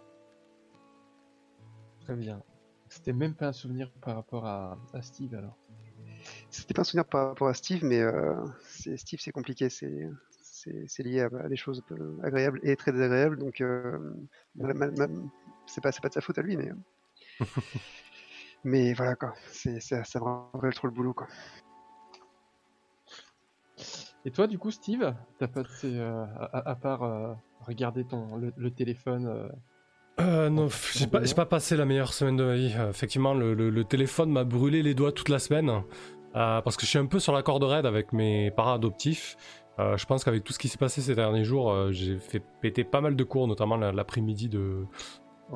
Très bien. C'était même pas un souvenir par rapport à, à Steve alors. C'était pas un souvenir par rapport à Steve, mais euh, c'est, Steve c'est compliqué, c'est, c'est, lié à, à des choses un peu agréables et très désagréables, donc euh, ma- ma- ma- c'est pas, pas de sa faute à lui, mais euh, [laughs] mais voilà quoi. C'est, ça, ça me rappelle trop le boulot quoi. Et toi, du coup, Steve, t'as pas de ces, euh, à, à part euh, regarder ton le, le téléphone euh, Euh, non, j'ai pas, passé la meilleure semaine de ma vie. Euh, effectivement, le, le- le téléphone m'a brûlé les doigts toute la semaine. euh, parce que je suis un peu sur la corde raide avec mes parents adoptifs. Euh, je pense qu'avec tout ce qui s'est passé ces derniers jours, euh, j'ai fait péter pas mal de cours, notamment la- l'après-midi de,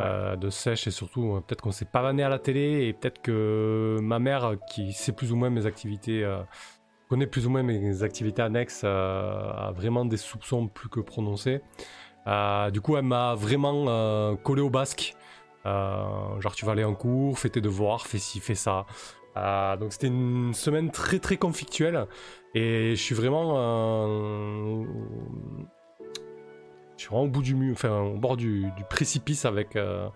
euh, de sèche et surtout euh, peut-être qu'on s'est pas vanné à la télé et peut-être que ma mère qui sait plus ou moins mes activités, connaît plus ou moins mes activités annexes, a vraiment des soupçons plus que prononcés. Du coup, elle m'a vraiment collé au basque. Genre, tu vas aller en cours, fais tes devoirs, fais ci, fais ça. Donc, c'était une semaine très très conflictuelle. Et je suis vraiment. euh, je suis vraiment au bout du mur, enfin, au bord du, du précipice avec euh,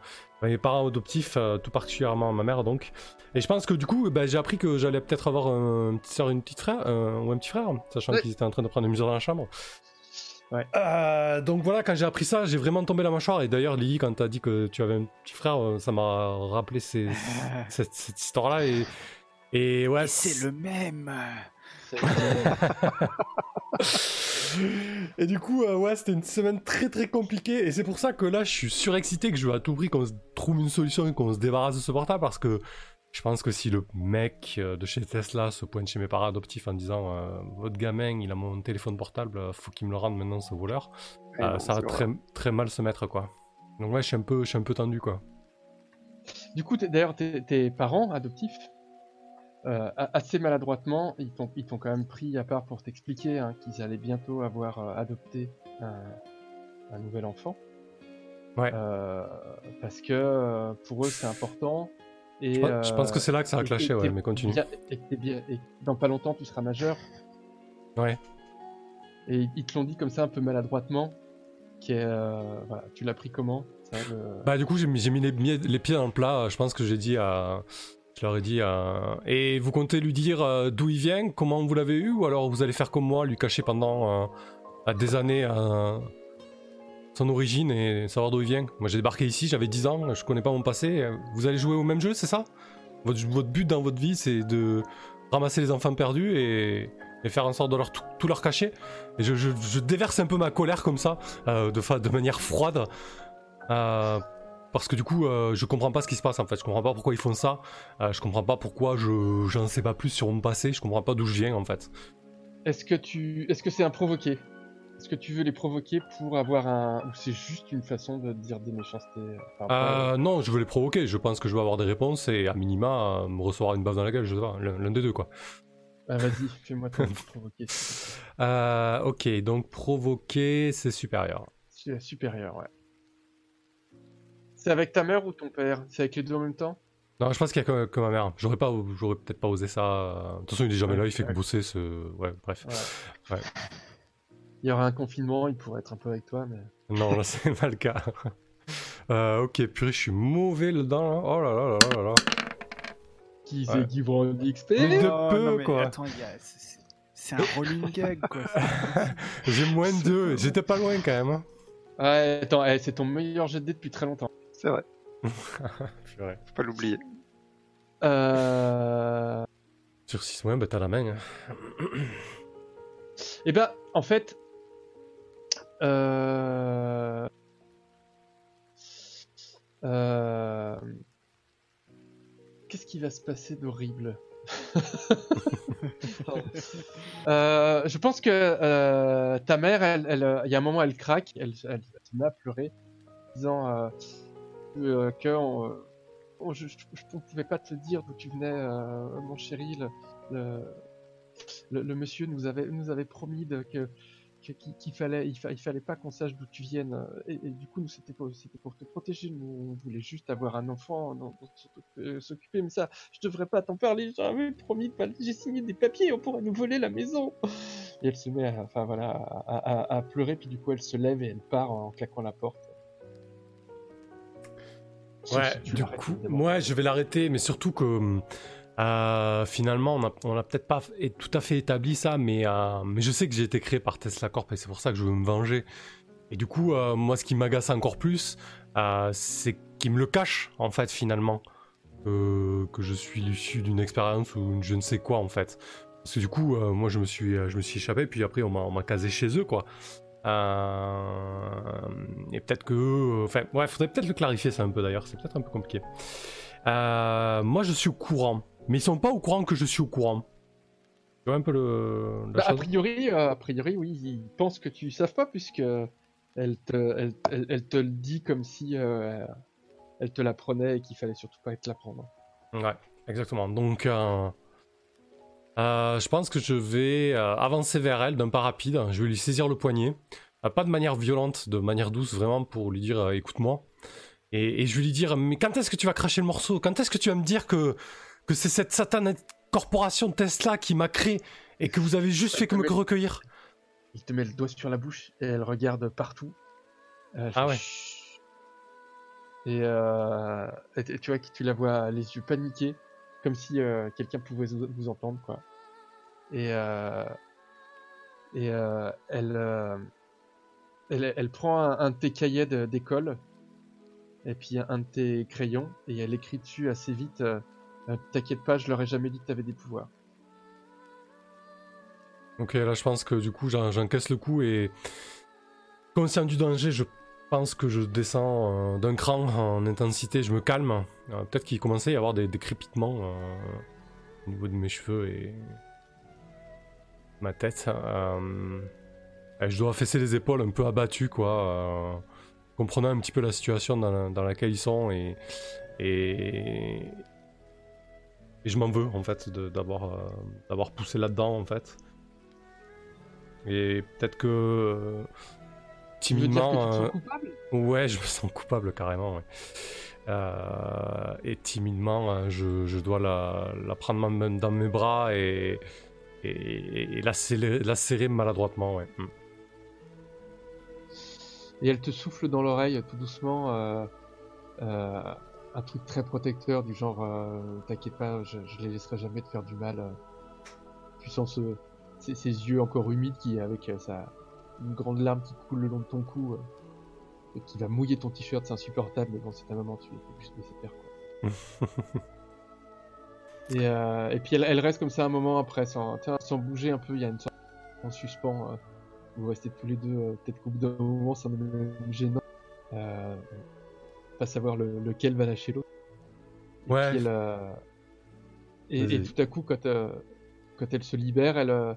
mes parents adoptifs, euh, tout particulièrement ma mère donc. Et je pense que du coup, ben, j'ai appris que j'allais peut-être avoir un petit soeur, une petite frère, euh, ou un petit frère, sachant Ouais. qu'ils étaient en train de prendre une mesure dans la chambre. Ouais. Euh, donc voilà, quand j'ai appris ça, j'ai vraiment tombé la mâchoire. Et d'ailleurs, Lily, quand t'as dit que tu avais un petit frère, ça m'a rappelé ces- [laughs] cette, cette histoire-là. Et, et ouais, c'est le même. [laughs] et du coup, euh, ouais, c'était une semaine très très compliquée. Et c'est pour ça que là, je suis surexcité que je veux à tout prix qu'on se trouve une solution et qu'on se débarrasse de ce portable. Parce que je pense que si le mec euh, de chez Tesla se pointe chez mes parents adoptifs en disant euh, Votre gamin, il a mon téléphone portable, faut qu'il me le rende maintenant, ce voleur, Ouais, euh, ça va très, très mal se mettre, quoi. Donc, ouais, je suis un peu, je suis un peu tendu, quoi. Du coup, d'ailleurs, tes parents adoptifs, euh, assez maladroitement, ils t'ont, ils t'ont quand même pris à part pour t'expliquer hein, qu'ils allaient bientôt avoir euh, adopté un, un nouvel enfant. Ouais. Euh, parce que euh, pour eux, c'est important. Et, Je pense, je pense que euh, c'est là que ça a clashé, ouais, mais continue. bien- et, bien, et dans pas longtemps, tu seras majeur. Ouais. Et ils te l'ont dit comme ça, un peu maladroitement. Qui est, euh, voilà, tu l'as pris comment ça, le- Bah du coup j'ai mis, j'ai mis les, les pieds dans le plat, je pense que j'ai dit à... Je leur ai dit à... Et vous comptez lui dire euh, d'où il vient, comment vous l'avez eu, ou alors vous allez faire comme moi, lui cacher pendant euh, des années euh, son origine et savoir d'où il vient. Moi j'ai débarqué ici, j'avais 10 ans, je connais pas mon passé. Vous allez jouer au même jeu, c'est ça? Votre, but dans votre vie c'est de ramasser les enfants perdus et, faire en sorte de leur tout, leur cacher. Et je, je- déverse un peu ma colère comme ça, euh, de, de manière froide. Euh, parce que du coup, euh, je comprends pas ce qui se passe en fait. Je comprends pas pourquoi ils font ça. Euh, je comprends pas pourquoi je j'en sais pas plus sur mon passé. Je comprends pas d'où je viens en fait. Est-ce que tu, est-ce que c'est un provoqué? Est-ce que tu veux les provoquer pour avoir un, ou c'est juste une façon de dire des méchancetés euh, Euh, non, je veux les provoquer. Je pense que je vais avoir des réponses et à minima euh, me recevoir une baffe dans la gueule. Je sais pas, l'un des deux quoi. Ah, vas-y, fais-moi ton [laughs] provoquer. Ok, donc provoquer, c'est supérieur. C'est supérieur, ouais. C'est avec ta mère ou ton père? C'est avec les deux en même temps? Non, je pense qu'il y a que, que ma mère. J'aurais pas, j'aurais peut-être pas osé ça. De toute façon, il est jamais Ouais, là. Il fait que bosser. Ce... Ouais, bref. Ouais. il y aura un confinement, il pourrait être un peu avec toi, mais. Non, là, c'est [laughs] pas le cas. Euh, ok, purée, je suis mauvais là-dedans. Là. Oh là là là là là là. Qui Ouais. c'est qui vont en XP de Oh, peu, non, mais quoi. Attends, il y a- c'est- un rolling gag, quoi. [laughs] J'ai moins de 2. J'étais pas loin quand même. hein. Ouais, attends, eh, c'est ton meilleur jet de dés depuis très longtemps. C'est vrai, [laughs] Purée. faut pas l'oublier. Euh... Sur 6 mois, bah t'as la main. hein. Et ben, en fait, euh... euh, qu'est-ce qui va se passer d'horrible? [laughs] Euh, Je pense que euh, ta mère, elle, elle, euh, il y a un moment, elle craque, elle, elle se met à pleurer, disant euh, que euh, on- je, ne pouvais pas te dire d'où tu venais, euh, mon chéri. Le, le, le- monsieur nous avait, nous avait promis de, que qu'il fallait, il, fa- il fallait pas qu'on sache d'où tu viennes. Et, et du coup, nous c'était pour, pour te protéger. Nous, on voulait juste avoir un enfant dont, euh, s'occuper. Mais ça, je devrais pas t'en parler. J'avais promis de pas. le- J'ai signé des papiers. On pourrait nous voler la maison. Et elle se met, à, enfin voilà, à, à- à pleurer. Puis du coup, elle se lève et elle part en claquant la porte. Ouais, si du coup, moi je vais l'arrêter, mais surtout que euh, finalement on a, on a peut-être pas tout à fait établi ça, mais, euh, mais je sais que j'ai été créé par Tesla Corp et c'est pour ça que je veux me venger. Et du coup, euh, moi ce qui m'agace encore plus, euh, c'est qu'il me le cache en fait finalement. Euh, que je suis l'issue d'une expérience ou une je ne sais quoi en fait. Parce que du coup, euh, moi je me suis, je me suis échappé, puis après on m'a, on m'a casé chez eux quoi. Euh, et peut-être que. Enfin, ouais, faudrait peut-être le clarifier ça un peu d'ailleurs, c'est peut-être un peu compliqué. Euh, moi je suis au courant, mais ils sont pas au courant que je suis au courant. Tu vois un peu le. Bah, a priori, euh, a priori, oui, ils pensent que tu savent pas puisque elle te, elle, elle- elle te le dit comme si euh, elle te l'apprenait et qu'il fallait surtout pas te l'apprendre. Ouais, exactement. Donc, euh, euh, je pense que je vais euh, avancer vers elle d'un pas rapide. Je vais lui saisir le poignet. Euh, pas de manière violente, de manière douce, vraiment pour lui dire écoute-moi. Et, et je vais lui dire mais quand est-ce que tu vas cracher le morceau? Quand est-ce que tu vas me dire que, que c'est cette satanée corporation Tesla qui m'a créé et que vous avez juste fait que me recueillir? Il te met le doigt sur la bouche et elle regarde partout. Ah ouais. Et, et tu vois que tu la vois les yeux paniqués, comme si euh, quelqu'un pouvait vous, entendre, quoi. Et, euh, et euh, elle, elle, prend un, un de tes cahiers d'école et puis un, de tes crayons et elle écrit dessus assez vite. T'inquiète pas, je leur ai jamais dit que t'avais des pouvoirs. Ok, là je pense que du coup j'en- j'encaisse le coup et conscient du danger, je pense que je descends euh, d'un cran en intensité, je me calme. Euh, Peut-être qu'il commençait à y avoir des, crépitements euh, au niveau de mes cheveux et ma tête. Je dois fesser les épaules un peu abattu quoi, comprenant un petit peu la situation dans, la- dans laquelle ils sont et, et, je m'en veux en fait d'avoir d'avoir poussé là-dedans en fait. Et peut-être que Tu veux dire que timidement, tu te sens euh, coupable? Ouais, je me sens coupable carrément. ouais. Euh, et timidement, euh, je, je dois la, la prendre ma main dans mes bras et, et, et la, serrer, la serrer maladroitement. Ouais. Mm. Et elle te souffle dans l'oreille tout doucement euh, euh, un truc très protecteur du genre euh, t'inquiète pas, je, je les laisserai jamais te faire du mal. euh. Tu sens ce, ces, ces yeux encore humides qui avec euh, sa une grande larme qui coule le long de ton cou euh, et qui va mouiller ton t-shirt, c'est insupportable, mais bon c'est un moment tu es de laisser faire quoi. [laughs] et, euh, et puis elle, elle reste comme ça un moment après sans, bouger un peu, il y a une sorte en suspens. euh, vous restez tous les deux, euh, peut-être qu'au bout d'un moment, ça devient même gênant. Pas savoir le- lequel va lâcher l'autre. Et Ouais. elle, et, et tout à coup, quand, quand elle se libère, elle,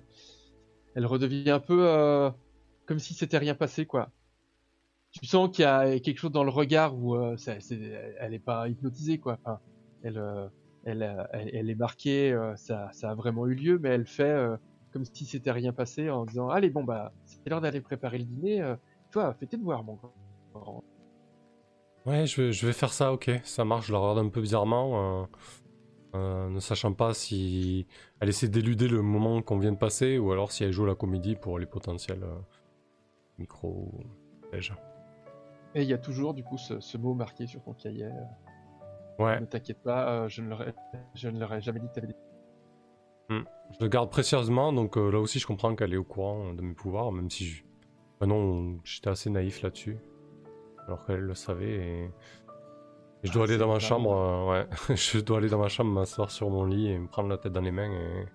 elle redevient un peu comme si c'était rien passé, quoi. Tu sens qu'il y a quelque chose dans le regard où euh, c'est- elle est pas hypnotisée, quoi. Euh, elle, elle, elle est marquée, euh, ça, ça a vraiment eu lieu, mais elle fait euh, comme si c'était rien passé en disant allez bon bah c'est l'heure d'aller préparer le dîner toi fais tes devoirs mon grand Ouais, je vais, je vais faire ça, ok, ça marche. Je la regarde un peu bizarrement, ne sachant pas si elle essaie d'éluder le moment qu'on vient de passer ou alors si elle joue la comédie pour les potentiels micro déjà. Et il y a toujours du coup ce, ce mot marqué sur ton cahier. euh, Ouais, Ne t'inquiète pas, euh, je ne je ne l'aurais jamais dit que t'avais des... je le garde précieusement, donc euh, là aussi je comprends qu'elle est au courant de mes pouvoirs, même si je... bah non, j'étais assez naïf là-dessus, alors qu'elle le savait. Et, et je dois Ah, aller dans ma chambre, euh, ouais, [laughs] je dois aller dans ma chambre, m'asseoir sur mon lit et me prendre la tête dans les mains et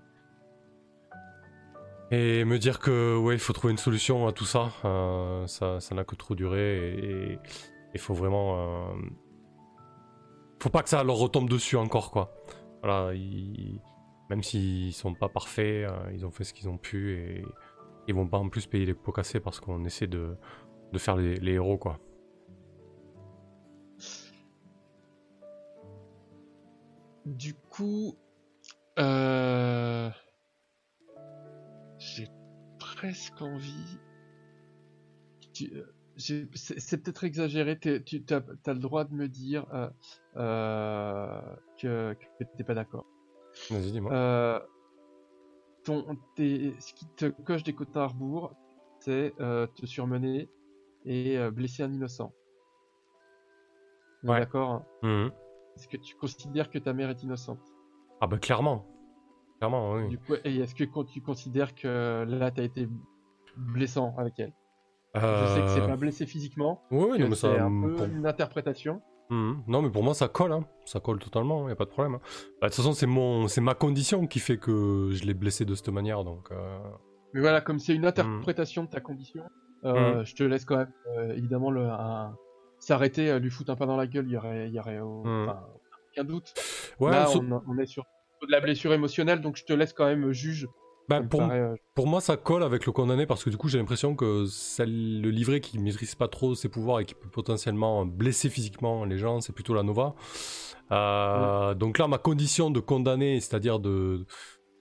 et me dire que ouais, il faut trouver une solution à tout ça. euh, ça, ça n'a que trop duré et il faut vraiment, euh, faut pas que ça leur retombe dessus encore quoi. Voilà, ils- même s'ils sont pas parfaits, euh, ils ont fait ce qu'ils ont pu et ils vont pas en plus payer les pots cassés parce qu'on essaie de, de faire les, les héros quoi. Du coup, euh... j'ai presque envie. Tu- euh, C'est peut-être exagéré. Tu as, le droit de me dire euh, euh, que, que t'es pas d'accord. Vas-y, dis-moi. Euh, ce qui te coche des comptes à rebours, c'est euh, te surmener et euh, blesser un innocent. Ouais. D'accord. hein? Mhm. Est-ce que tu considères que ta mère est innocente? Ah bah clairement, clairement oui. Du coup, et est-ce que quand tu considères que là t'as été blessant avec elle? Je sais que c'est Euh, pas blessé physiquement, ouais, que non, mais ça, c'est un peu pour- une interprétation. Mhm. Non, mais pour moi, ça colle, hein. ça colle totalement, y a pas de problème. hein. Bah, de toute façon, c'est mon, c'est ma condition qui fait que je l'ai blessé de cette manière, donc. euh, Mais voilà, comme Mm. c'est une interprétation de ta condition, euh, je te laisse quand même euh, évidemment le, un- s'arrêter, euh, lui foutre un pas dans la gueule, il y aurait, il y aurait aucun doute. Ouais, Là, so- on, on est sur de la blessure émotionnelle, donc je te laisse quand même juge. bah, Ça me pour, paraît, euh, pour moi, ça colle avec le condamné parce que du coup, j'ai l'impression que c'est le livret qui maîtrise pas trop ses pouvoirs et qui peut potentiellement blesser physiquement les gens, c'est plutôt la Nova. Euh, Donc là, ma condition de condamné, c'est-à-dire de,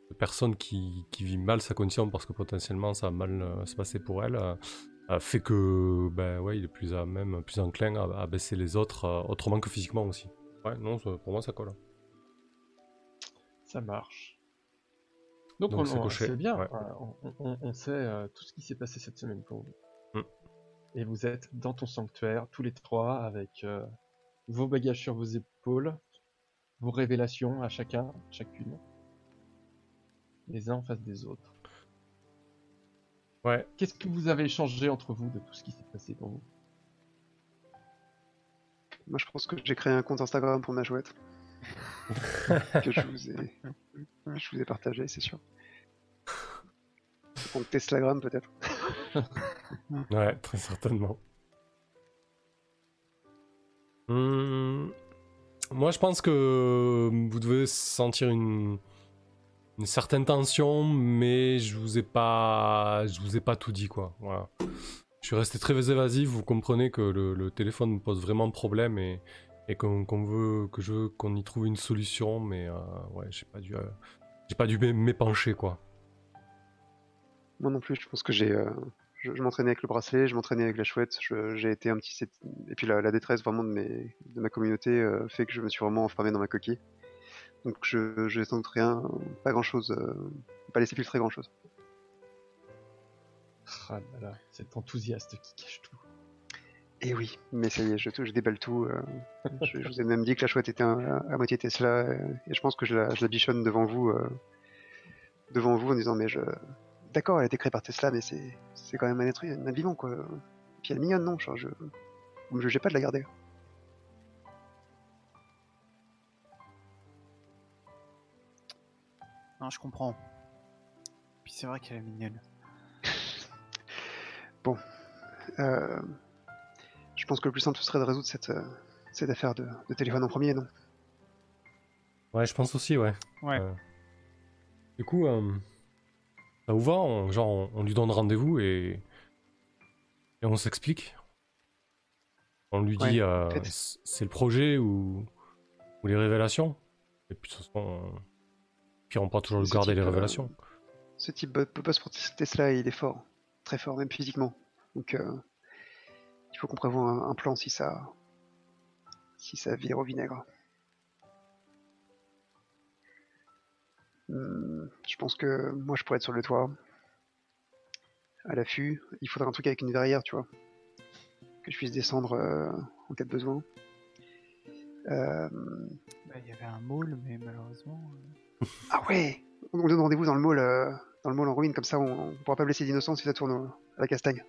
de personne qui, qui vit mal sa condition parce que potentiellement ça va mal euh, se passer pour elle, euh, fait que ben ouais, il est plus à même, plus enclin à, à baisser les autres autrement que physiquement aussi. Ouais, non, ça- pour moi ça colle. Ça marche. Donc, Donc, on, c'est bien, ouais. on, on- on sait euh, tout ce qui s'est passé cette semaine pour vous. Mm. Et vous êtes dans ton sanctuaire, tous les trois, avec euh, vos bagages sur vos épaules, vos révélations à chacun, chacune, les uns en face des autres. Ouais. Qu'est-ce que vous avez échangé entre vous de tout ce qui s'est passé pour vous? Moi, je pense que j'ai créé un compte Instagram pour ma chouette. [laughs] que je vous ai, partagé, c'est sûr. Un compte Teslagram, peut-être. [laughs] Ouais, très certainement. Hmm, Moi, je pense que vous devez sentir une, certaine tension, mais je vous ai pas, je vous ai pas tout dit, quoi. Je suis resté très évasif. Vous comprenez que le, le téléphone me pose vraiment problème et, et qu'on veut, que je qu'on y trouve une solution, mais euh, ouais, j'ai pas dû, euh, j'ai pas dû m'é- m'épancher, quoi. Moi non plus, je pense que j'ai. euh, je je m'entraînais avec le bracelet, je m'entraînais avec la chouette, j'ai été un petit. set- Et puis la, la détresse vraiment de, mes, de ma communauté euh, fait que je me suis vraiment enfermé dans ma coquille. Donc je, je tente rien, pas grand chose, pas laisser filtrer grand chose. Ah là là, cet enthousiaste qui cache tout. Et oui, mais ça y est, je, je déballe tout. euh, je, je vous ai même dit que la chouette était un- à moitié Tesla, euh, et je pense que je la, je la bichonne devant vous, euh, devant vous en disant mais je. D'accord, elle a été créée par Tesla, mais c'est c'est quand même un être, un vivant quoi. Et puis elle est mignonne, non Genre, je, vous me jugez pas de la garder. Non, je comprends. Puis c'est vrai qu'elle est mignonne. [laughs] Euh, je pense que le plus simple ce serait de résoudre cette, euh, cette affaire de, de téléphone en premier, non Ouais, je pense aussi, ouais. Ouais. Euh, du coup, euh, ça vous va on, Genre, on, on lui donne rendez-vous et, et on s'explique. On lui dit, Ouais, euh, c'est le projet ou, ou les révélations. Et puis, de toute façon, puis on pourra toujours Ce garder les type, euh, révélations. Ce type bo- boss pour Tesla, il est fort, très fort, même physiquement. Donc euh, il faut qu'on prévoie un, un plan si ça, si ça vire au vinaigre. Hmm, je pense que moi je pourrais être sur le toit. à l'affût. Il faudrait un truc avec une verrière, tu vois. Que je puisse descendre euh, en cas de besoin. Euh, Bah, Il y avait un mall, mais malheureusement. euh, [laughs] Ah ouais On donne rendez-vous dans le mall, euh, dans le mall en ruine, comme ça on, on pourra pas blesser d'innocents si ça tourne à la castagne.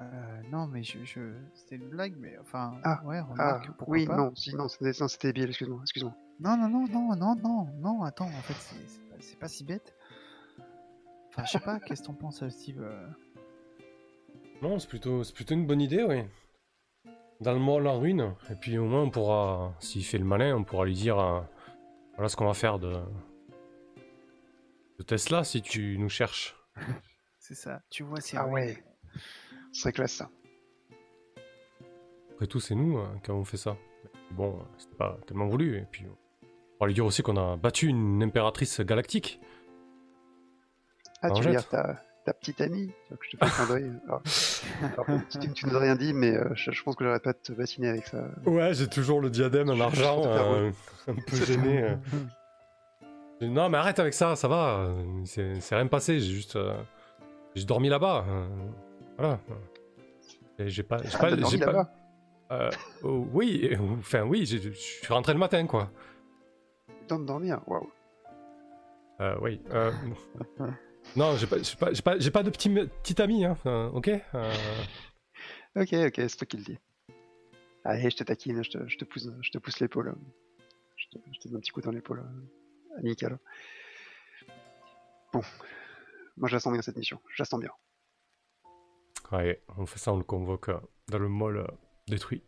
Euh, non, mais je, je... c'était une blague, mais enfin. Ah, ouais, Ah remarque, pourquoi oui, pas. non, si, non, c'était non, c'était Bill, excuse-moi, excuse-moi. Non, non, non, non, non, non, non, attends, en fait, c'est- c'est pas, c'est pas si bête. Enfin, je sais pas, [laughs] qu'est-ce que t'en penses, Steve euh? Non, c'est plutôt, c'est plutôt une bonne idée, oui. Dans le mall en ruine, et puis au moins on pourra, s'il fait le malin, on pourra lui dire euh, voilà ce qu'on va faire de, de Tesla si tu nous cherches. C'est ça, tu vois, c'est Ah vrai. ouais. Ce serait classe ça. Après tout, c'est nous hein, qui avons fait ça. Bon, c'était pas tellement voulu, et puis on va lui dire aussi qu'on a battu une impératrice galactique. Ah, tu veux dire ta, ta petite amie je te d'œil [laughs] Alors, alors, tu, tu nous as rien dit, mais euh, je, je pense que j'arrête pas de te bassiner avec ça. Ouais, j'ai toujours le diadème en argent, fais euh, un peu gêné. euh. Non, mais arrête avec ça, ça va. C'est rien passé, j'ai juste, j'ai dormi là-bas. Voilà. J'ai pas, j'ai Ah, pas, j'ai pas- euh, oh, oui, euh, enfin oui, je suis rentré le matin, quoi. Temps de dormir Waouh. Oui. [laughs] non, j'ai pas, pas, pas, pas de petit, petit ami, hein. ok. euh, Ok, ok, c'est toi qui le dis. Allez, je te taquine, je te, je te pousse, je te pousse l'épaule. Je te, je te donne un petit coup dans l'épaule. Amical. Bon. Moi, je la sens bien cette mission. Je la sens bien. Ouais, on fait ça, on le convoque euh, dans le mall euh, détruit.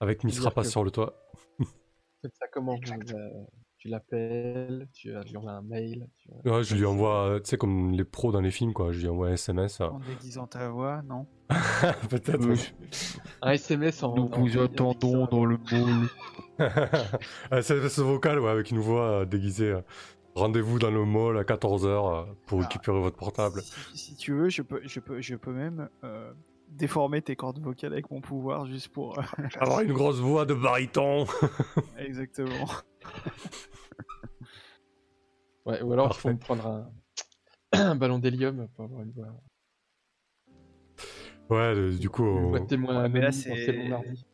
Avec Rapace que- sur le toit. [laughs] Ça comment euh, Tu l'appelles, tu lui envoies un mail. Tu... Ouais, je lui envoie, tu sais, comme les pros dans les films, quoi. Je lui envoie un SMS. En déguisant ta voix, non? [laughs] Peut-être. Un SMS en. Nous vous attendons dans le mall. [laughs] Un SMS vocal, ouais, avec une voix euh, déguisée. Euh. Rendez-vous dans le mall à 14h pour Ah. récupérer votre portable. Si, si tu veux, je peux, je peux, je peux même euh, déformer tes cordes vocales avec mon pouvoir juste pour. euh, [laughs] Avoir une grosse voix de baryton. [laughs] Exactement. [laughs] Ouais, ou alors il faut me prendre un, [clears throat] un ballon d'hélium pour avoir une voix. Ouais, le- du coup, on- témoin Ouais, mais là, c'est- C'est bon mardi.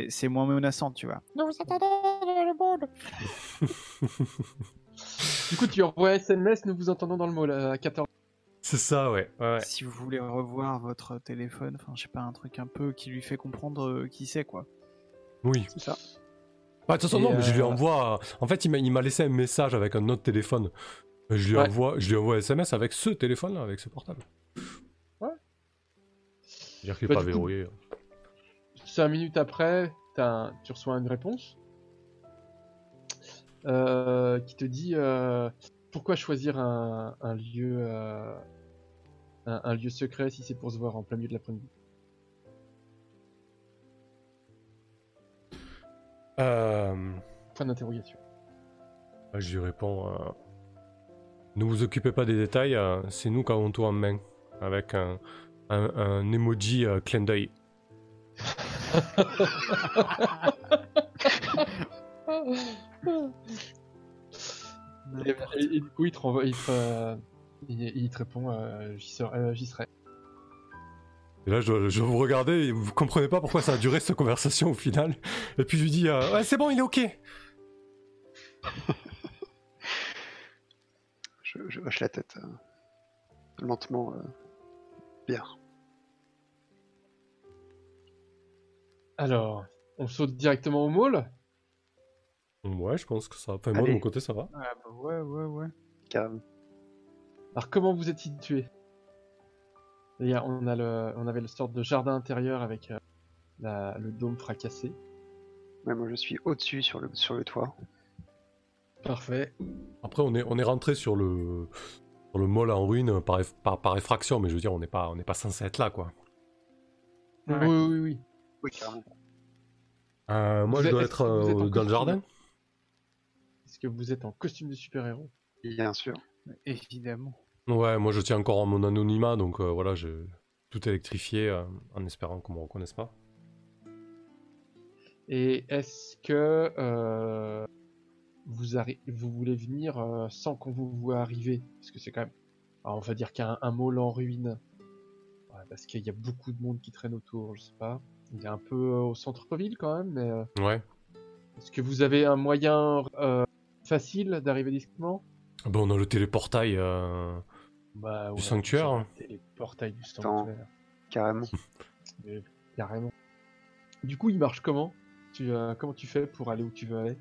Et C'est moins menaçant, tu vois. Nous vous attendons dans le mall. Du coup, tu envoies SMS, nous vous entendons dans le mall à 14 c'est ça, ouais. ouais. Si vous voulez revoir votre téléphone, enfin, je sais pas, un truc un peu qui lui fait comprendre euh, qui c'est, quoi. Oui. C'est ça. Bah, de toute façon, Et, non, mais je lui euh, envoie. En fait, il m'a il m'a laissé un message avec un autre téléphone. Je lui, Ouais. envoie, je lui envoie un SMS avec ce téléphone-là, avec ce portable. Ouais. C'est-à-dire qu'il est Bah, pas coup- verrouillé. Cinq minutes après, t'as un- tu reçois une réponse euh, qui te dit euh, pourquoi choisir un, un lieu euh, un, un lieu secret si c'est pour se voir en plein milieu de l'après-midi? Euh, Point d'interrogation. bah, je lui réponds euh, Ne vous occupez pas des détails, euh, c'est nous qui avons tout en main. Avec un, un, un emoji euh, clin d'œil. [laughs] Et, et- et du coup, il te, renvoie, il te, euh, il, il te répond euh, j'y serai. euh, j'y serai. Et là, je, je vous regardais et vous comprenez pas pourquoi ça a duré cette conversation au final. Et puis je lui dis euh, Ouais, c'est bon, il est ok. [laughs] Je, je hoche la tête. euh, lentement. euh, bien. Alors, on saute directement au mall Ouais, je pense que ça. Enfin, moi, de mon côté, ça va. Ah bah ouais, ouais, ouais. Carrément. Alors, comment vous êtes situé Il y a- on, a le, on avait le sorte de jardin intérieur avec euh, la- le dôme fracassé. Ouais, moi, je suis au-dessus sur le, sur le toit. Parfait. Après, on est, on est rentré sur le, sur le mall en ruine par, eff- par, par effraction, mais je veux dire, on n'est pas, on n'est pas censé être là, quoi. Oui, Ouais. oui, oui, oui. Euh, moi, Vous je dois être euh, dans le jardin. Est-ce que vous êtes en costume de super-héros Bien sûr. Évidemment. Ouais, moi, je tiens encore à mon anonymat, donc euh, voilà, j'ai tout électrifié euh, en espérant qu'on me reconnaisse pas. Et est-ce que euh, vous, vous voulez venir euh, sans qu'on vous voit arriver, parce que c'est quand même, alors, on va dire qu'il y a un, un mall en ruine, Ouais, parce qu'il y a beaucoup de monde qui traîne autour, je sais pas. Il est un peu euh, au centre-ville quand même, mais euh, Ouais. est-ce que vous avez un moyen euh, facile d'arriver discrètement Bon, on a le téléportail. euh, bah, Du sanctuaire, hein. c'est Les portails du sanctuaire, Carrément. [laughs] mais carrément. Du coup, il marche comment? Tu, euh, Comment tu fais pour aller où tu veux aller?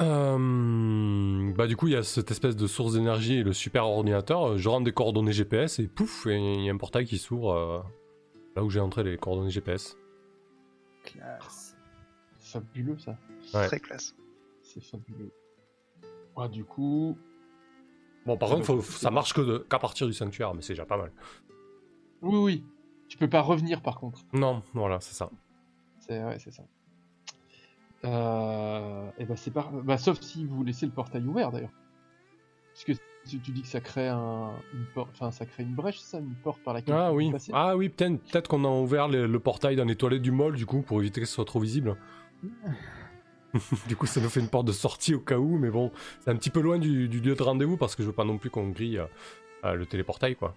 Euh, bah du coup il y a cette espèce de source d'énergie et le super ordinateur, je rentre des coordonnées GPS et pouf, il y a un portail qui s'ouvre euh, là où j'ai entré les coordonnées GPS. Classe. Fabuleux ça. Ouais. Très classe. C'est fabuleux. Ouais, du coup, Bon par Ah contre faut- ça marche que de- qu'à partir du sanctuaire, mais c'est déjà pas mal. oui, oui. Tu peux pas revenir par contre. Non, voilà, c'est ça. C'est ouais, c'est ça. Euh, et bah c'est pas. Bah sauf si vous laissez le portail ouvert d'ailleurs. Parce que tu, tu dis que ça crée un, une enfin ça crée une brèche, ça, une porte par laquelle Ah oui, passer. ah oui, peut-être peut qu'on a ouvert le, le portail dans les toilettes du mall du coup pour éviter que ce soit trop visible. [laughs] [laughs] du coup ça nous fait une porte de sortie au cas où, mais bon, c'est un petit peu loin du, du lieu de rendez-vous parce que je veux pas non plus qu'on grille euh, euh, le téléportail quoi.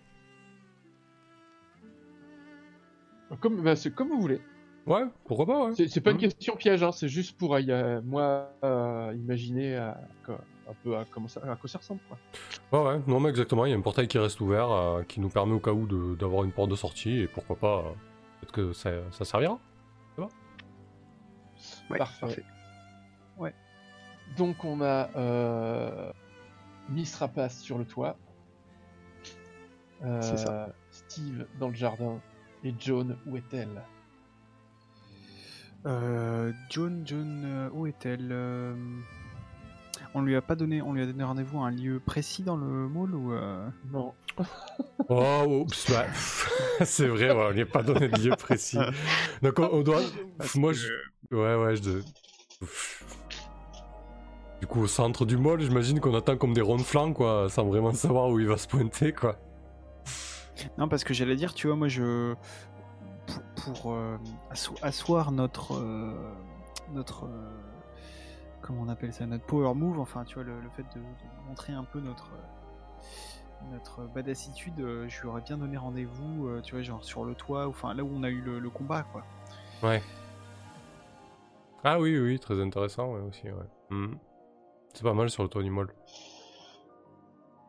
Comme, bah, c'est comme vous voulez. Ouais, pourquoi pas ouais. C'est c'est pas une Mhm. question piège, hein, c'est juste pour euh, moi euh, imaginer euh, quoi, un peu à, comment ça, à quoi ça ressemble quoi. Ouais, ouais, non, mais exactement, il y a un portail qui reste ouvert, euh, qui nous permet au cas où de- d'avoir une porte de sortie, et pourquoi pas, euh, peut-être que ça, ça servira. Ouais, Parfait. parfait. Donc on a euh, Miss Rapace sur le toit, euh, C'est ça. Steve dans le jardin et Joan où est-elle? Euh, John, John, euh, où est-elle? Euh, On lui a pas donné, on lui a donné rendez-vous à un lieu précis dans le mall ou euh, Non. [laughs] Oh, oups, ouais. [laughs] c'est vrai, ouais, on n'y a pas donné de lieu précis. Donc on, on doit. Parce Moi, que- je. Ouais, ouais, je. Du coup, au centre du mall, j'imagine qu'on attend comme des ronds de flanc, quoi, sans vraiment savoir où il va se pointer, quoi. Non, parce que j'allais dire, tu vois, moi je. Pour, pour, euh, asseoir notre. euh, notre. euh, comment on appelle ça Notre power move, enfin, tu vois, le, le fait de, de montrer un peu notre. euh, notre badassitude, je lui aurais bien donné rendez-vous, tu vois, genre sur le toit, ou enfin là où on a eu le, le combat, quoi. Ouais. Ah oui, oui, très intéressant, ouais, aussi, ouais. Mhm. C'est pas mal sur le toit du mall.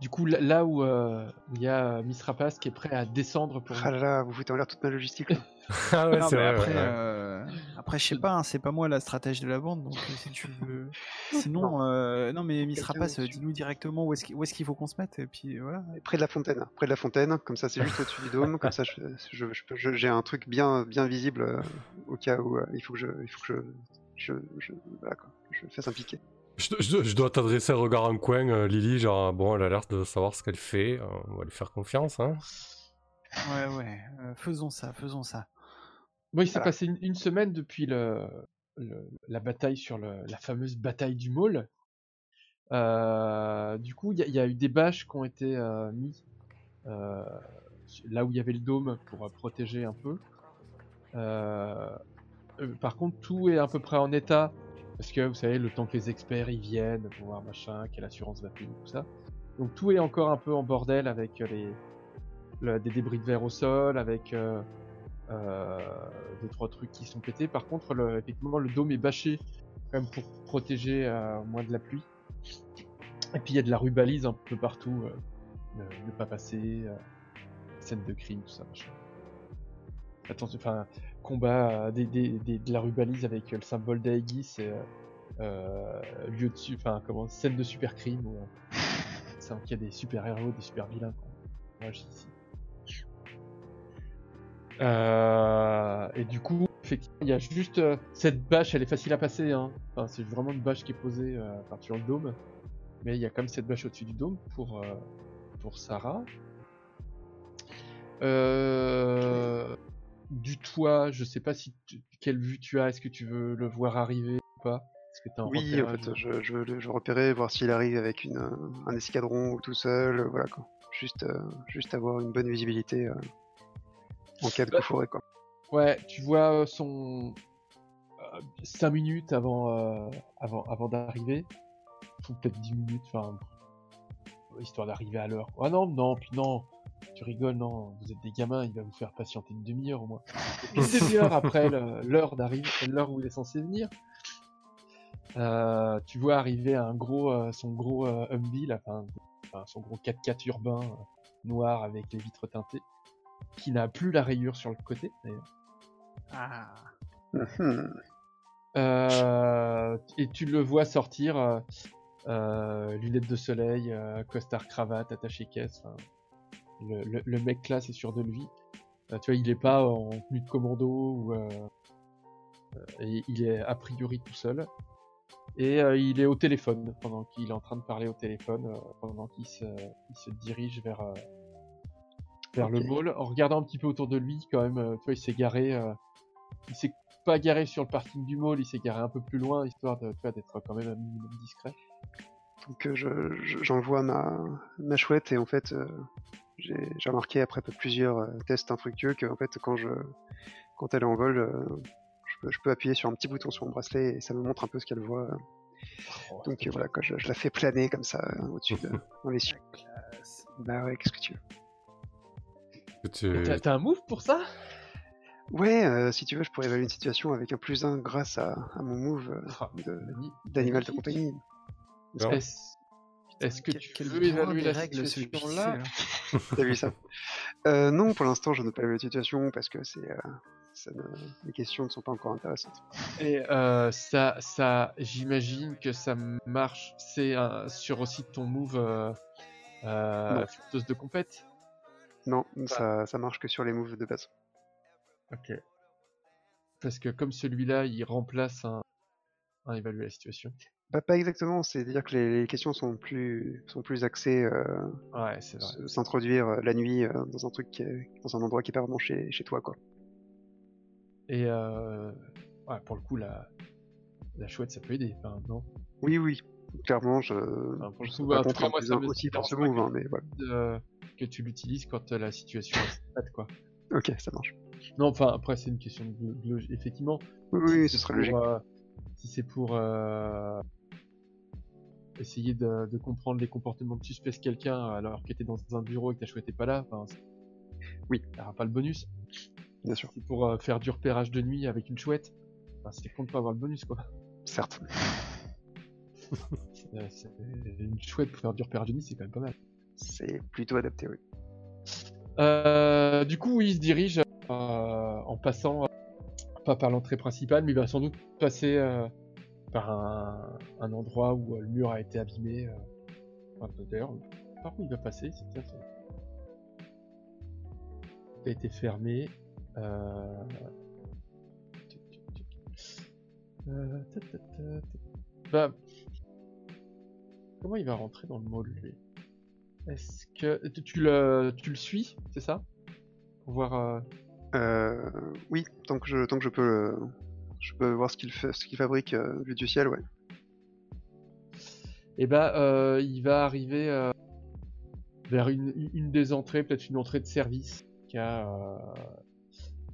Du coup là, là où euh, où il y a Miss Rapace qui est prêt à descendre pour. Ah là là, vous foutez en l'air toute ma logistique. là. [laughs] Ah ouais, Non, vrai, après, ouais, euh, après, je sais pas, hein, c'est pas moi la stratège de la bande, donc euh, si tu veux. [laughs] Sinon, euh, non, mais Miss Rapace, euh, dis-nous directement où est-ce qu'il faut qu'on se mette, et puis voilà. Près de la fontaine. Près de la fontaine, comme ça c'est juste au-dessus du dôme. Comme ça, je- je- je je- j'ai un truc bien, bien visible euh, au cas où euh, il faut que je, il faut que je, je, je, voilà, quoi, je fasse un piqué. Je, je- je dois t'adresser un regard en coin, euh, Lily, genre, bon, elle a l'air de savoir ce qu'elle fait, euh, on va lui faire confiance, hein. Ouais, ouais, euh, faisons ça, faisons ça. Bon, il s'est Voilà. passé une, une semaine depuis le, le- la bataille sur le- la fameuse bataille du mall. Euh, du coup, il y, y a eu des bâches qui ont été euh, mis euh, là où il y avait le dôme pour euh, protéger un peu. Euh, euh, par contre, tout est à peu près en état parce que vous savez, le temps que les experts y viennent pour voir machin, quelle assurance va payer, tout ça. Donc tout est encore un peu en bordel avec les le- des débris de verre au sol, avec euh, euh, deux trois trucs qui sont pétés. Par contre, le, effectivement, le dôme est bâché quand même pour protéger euh, moins de la pluie. Et puis il y a de la rubalise un peu partout, euh, ne, ne pas passer, euh, scène de crime, tout ça, machin. Attention, enfin, combat euh, des, des, des- de la rubalise avec euh, le symbole d'Aegis et euh, lieu de, enfin, comment, scène de super crime où [laughs] qu'il y a des super héros, des super vilains. Quoi. Moi, j'ai ici. Euh, et du coup, effectivement, il y a juste euh, cette bâche, elle est facile à passer. Hein. Enfin, c'est vraiment une bâche qui est posée euh, sur le dôme. Mais il y a quand même cette bâche au-dessus du dôme pour, euh, pour Sarah. Euh, du toit, je sais pas si tu- quelle vue tu as. Est-ce que tu veux le voir arriver ou pas? Que t'as un Oui, en fait, je, je veux le je veux repérer, voir s'il arrive avec une, un escadron ou tout seul, euh, voilà quoi. Juste, euh, juste avoir une bonne visibilité euh, en cas de Bah, coup fourré quoi. Ouais, tu vois son 5 minutes avant, avant, avant d'arriver. faut peut-être 10 minutes, enfin, histoire d'arriver à l'heure. Ah non, non, puis non, tu rigoles, non, vous êtes des gamins, il va vous faire patienter une demi-heure au moins. [laughs] Une demi-heure après l'heure d'arriver, l'heure où il est censé venir. Euh, tu vois arriver un gros, euh, son gros euh, Humvee, là, son gros 4x4 urbain euh, noir avec les vitres teintées, qui n'a plus la rayure sur le côté. d'ailleurs. Ah. Et tu le vois sortir, lunettes de soleil, costard cravate, attaché caisse. enfin, le, le- le mec là, c'est sûr de lui. Euh, tu vois, il est pas en tenue de commando ou euh, euh, et il est a priori tout seul. Et euh, il est au téléphone pendant qu'il est en train de parler au téléphone, pendant qu'il se, il se dirige vers vers le mall. En regardant un petit peu autour de lui, quand même, tu vois, il s'est garé. il s'est pas garé sur le parking du mall, il s'est garé un peu plus loin, histoire de, tu vois, d'être quand même un minimum discret. Donc euh, je- je- j'envoie ma, ma chouette et en fait j'ai remarqué après plusieurs euh, tests infructueux que en fait quand je quand elle est en vol euh, je, peux, je peux appuyer sur un petit bouton sur mon bracelet et ça me montre un peu ce qu'elle voit. Oh, Donc euh, voilà quoi, je, je la fais planer comme ça au-dessus de, [laughs] dans les cieux. Bah ouais, qu'est-ce que tu veux tu- T'as un move pour ça? Ouais, euh, si tu veux, je pourrais évaluer une situation avec un plus 1 grâce à, à mon move euh, Ah, de- d'animal de compagnie. Non. Est-ce que Quel- tu quel veux évaluer la règles, situation [laughs] là. T'as vu ça? Euh, Non, pour l'instant, je ne pas évaluer la situation parce que c'est, euh, ne- les questions ne sont pas encore intéressantes. Et euh, ça, ça j'imagine que ça marche. C'est un- sur aussi ton move euh, euh, de compète? Non, ça, ça marche que sur les moves de base. Ok. Parce que comme celui-là, il remplace un, un évaluer la situation. Bah, pas exactement, c'est-à-dire que les, les questions sont plus, sont plus axées euh, Ouais, s'introduire euh, la nuit euh, dans un truc, qui est- dans un endroit qui est pas vraiment chez, chez toi, quoi. Et euh, ouais, pour le coup, la, la chouette, ça peut aider. Enfin, non? Oui, oui, clairement, je, Enfin, pour je pas contre moi, plus ça aussi pour ce move, hein, mais voilà. Que tu l'utilises quand la situation est prête, quoi. Ok, ça marche. Non, enfin, après, c'est une question de, de logique. Effectivement, Oui, oui, ce serait logique. si c'est pour essayer de, de comprendre les comportements de suspect quelqu'un alors que t'es dans un bureau et que ta chouette est pas là, enfin, Oui. t'auras pas le bonus. Bien sûr, c'est pour euh, faire du repérage de nuit avec une chouette, enfin, c'est con de pas avoir le bonus, quoi. certes. [laughs] Euh, c'est- une chouette pour faire du repérage de nuit, c'est quand même pas mal. C'est plutôt adapté, oui. Euh, du coup, il se dirige euh, en passant, euh, pas par l'entrée principale, mais il va sans doute passer euh, par un, endroit où euh, le mur a été abîmé. euh. Par où il va passer c'est tiens, Il a été fermé. Euh... Bah, Comment il va rentrer dans le mall, lui? Est-ce que tu- le, suis, c'est ça? Pour voir. oui, tant que je, tant que je peux, le- je peux voir ce qu'il fabrique euh, vu du ciel, ouais. Et bah, euh, il va arriver euh, vers une, des entrées, peut-être une entrée de service qu'il y a, euh,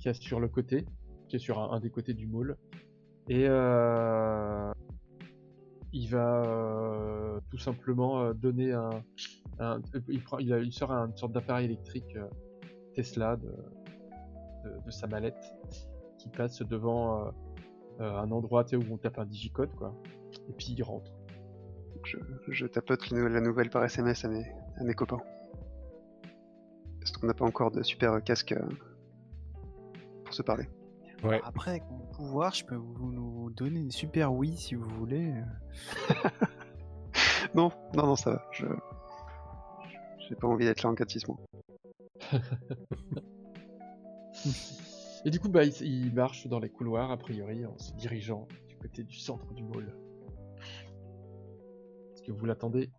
y a sur le côté, qui est sur un, des côtés du mall. Et euh, il va euh, tout simplement euh, donner un, il, sort une sorte d'appareil électrique euh, Tesla de, de, sa mallette qui passe devant euh, euh, un endroit où on tape un digicode quoi. Et puis il rentre. Je, je tapote le- la nouvelle par SMS à mes, à mes copains. Parce qu'on n'a pas encore de super casque euh, pour se parler. Ouais. Après, avec mon pouvoir, je peux vous nous donner une super oui si vous voulez. [laughs] Non, non, non, ça va. Je, j'ai pas envie d'être là en 4-6 mois. [laughs] Et du coup, bah, il, il marche dans les couloirs, a priori, en se dirigeant du côté du centre du mall. Est-ce que vous l'attendez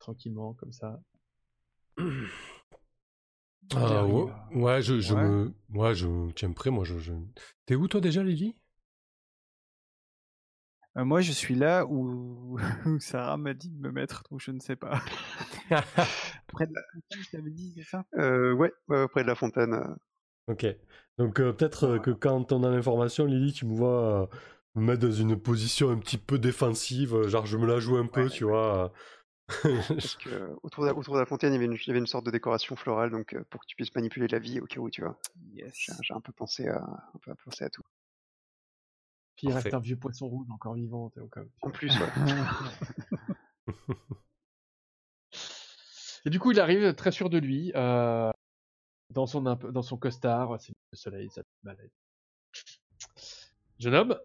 tranquillement, comme ça? [clears throat] Ah, ouais, ouais, je, je Ouais. me, ouais, je tiens prêt, moi, je, je... T'es où toi déjà, Lily Euh, moi, je suis là où, [laughs] où Sarah m'a dit de me mettre, donc je ne sais pas. [laughs] Près de la fontaine, je t'avais dit, c'est ça? Euh, ouais, auprès de la fontaine. Ok. Donc euh, peut-être euh, que quand on a l'information, Lily, tu me vois euh, me mettre dans une position un petit peu défensive, genre je me la joue un peu, Ouais. tu vois. Parce [laughs] que autour de, la, autour de la fontaine, il y, avait une, il y avait une sorte de décoration florale, donc euh, pour que tu puisses manipuler la vie au cas où, tu vois. Yes. J'ai un peu pensé à, un peu pensé à tout. Puis il reste un vieux poisson rouge encore vivant. En plus, ouais. [laughs] Et du coup, il arrive très sûr de lui, euh, dans, son, imp- dans son costard, c'est le soleil, ça te balade. Jeune homme,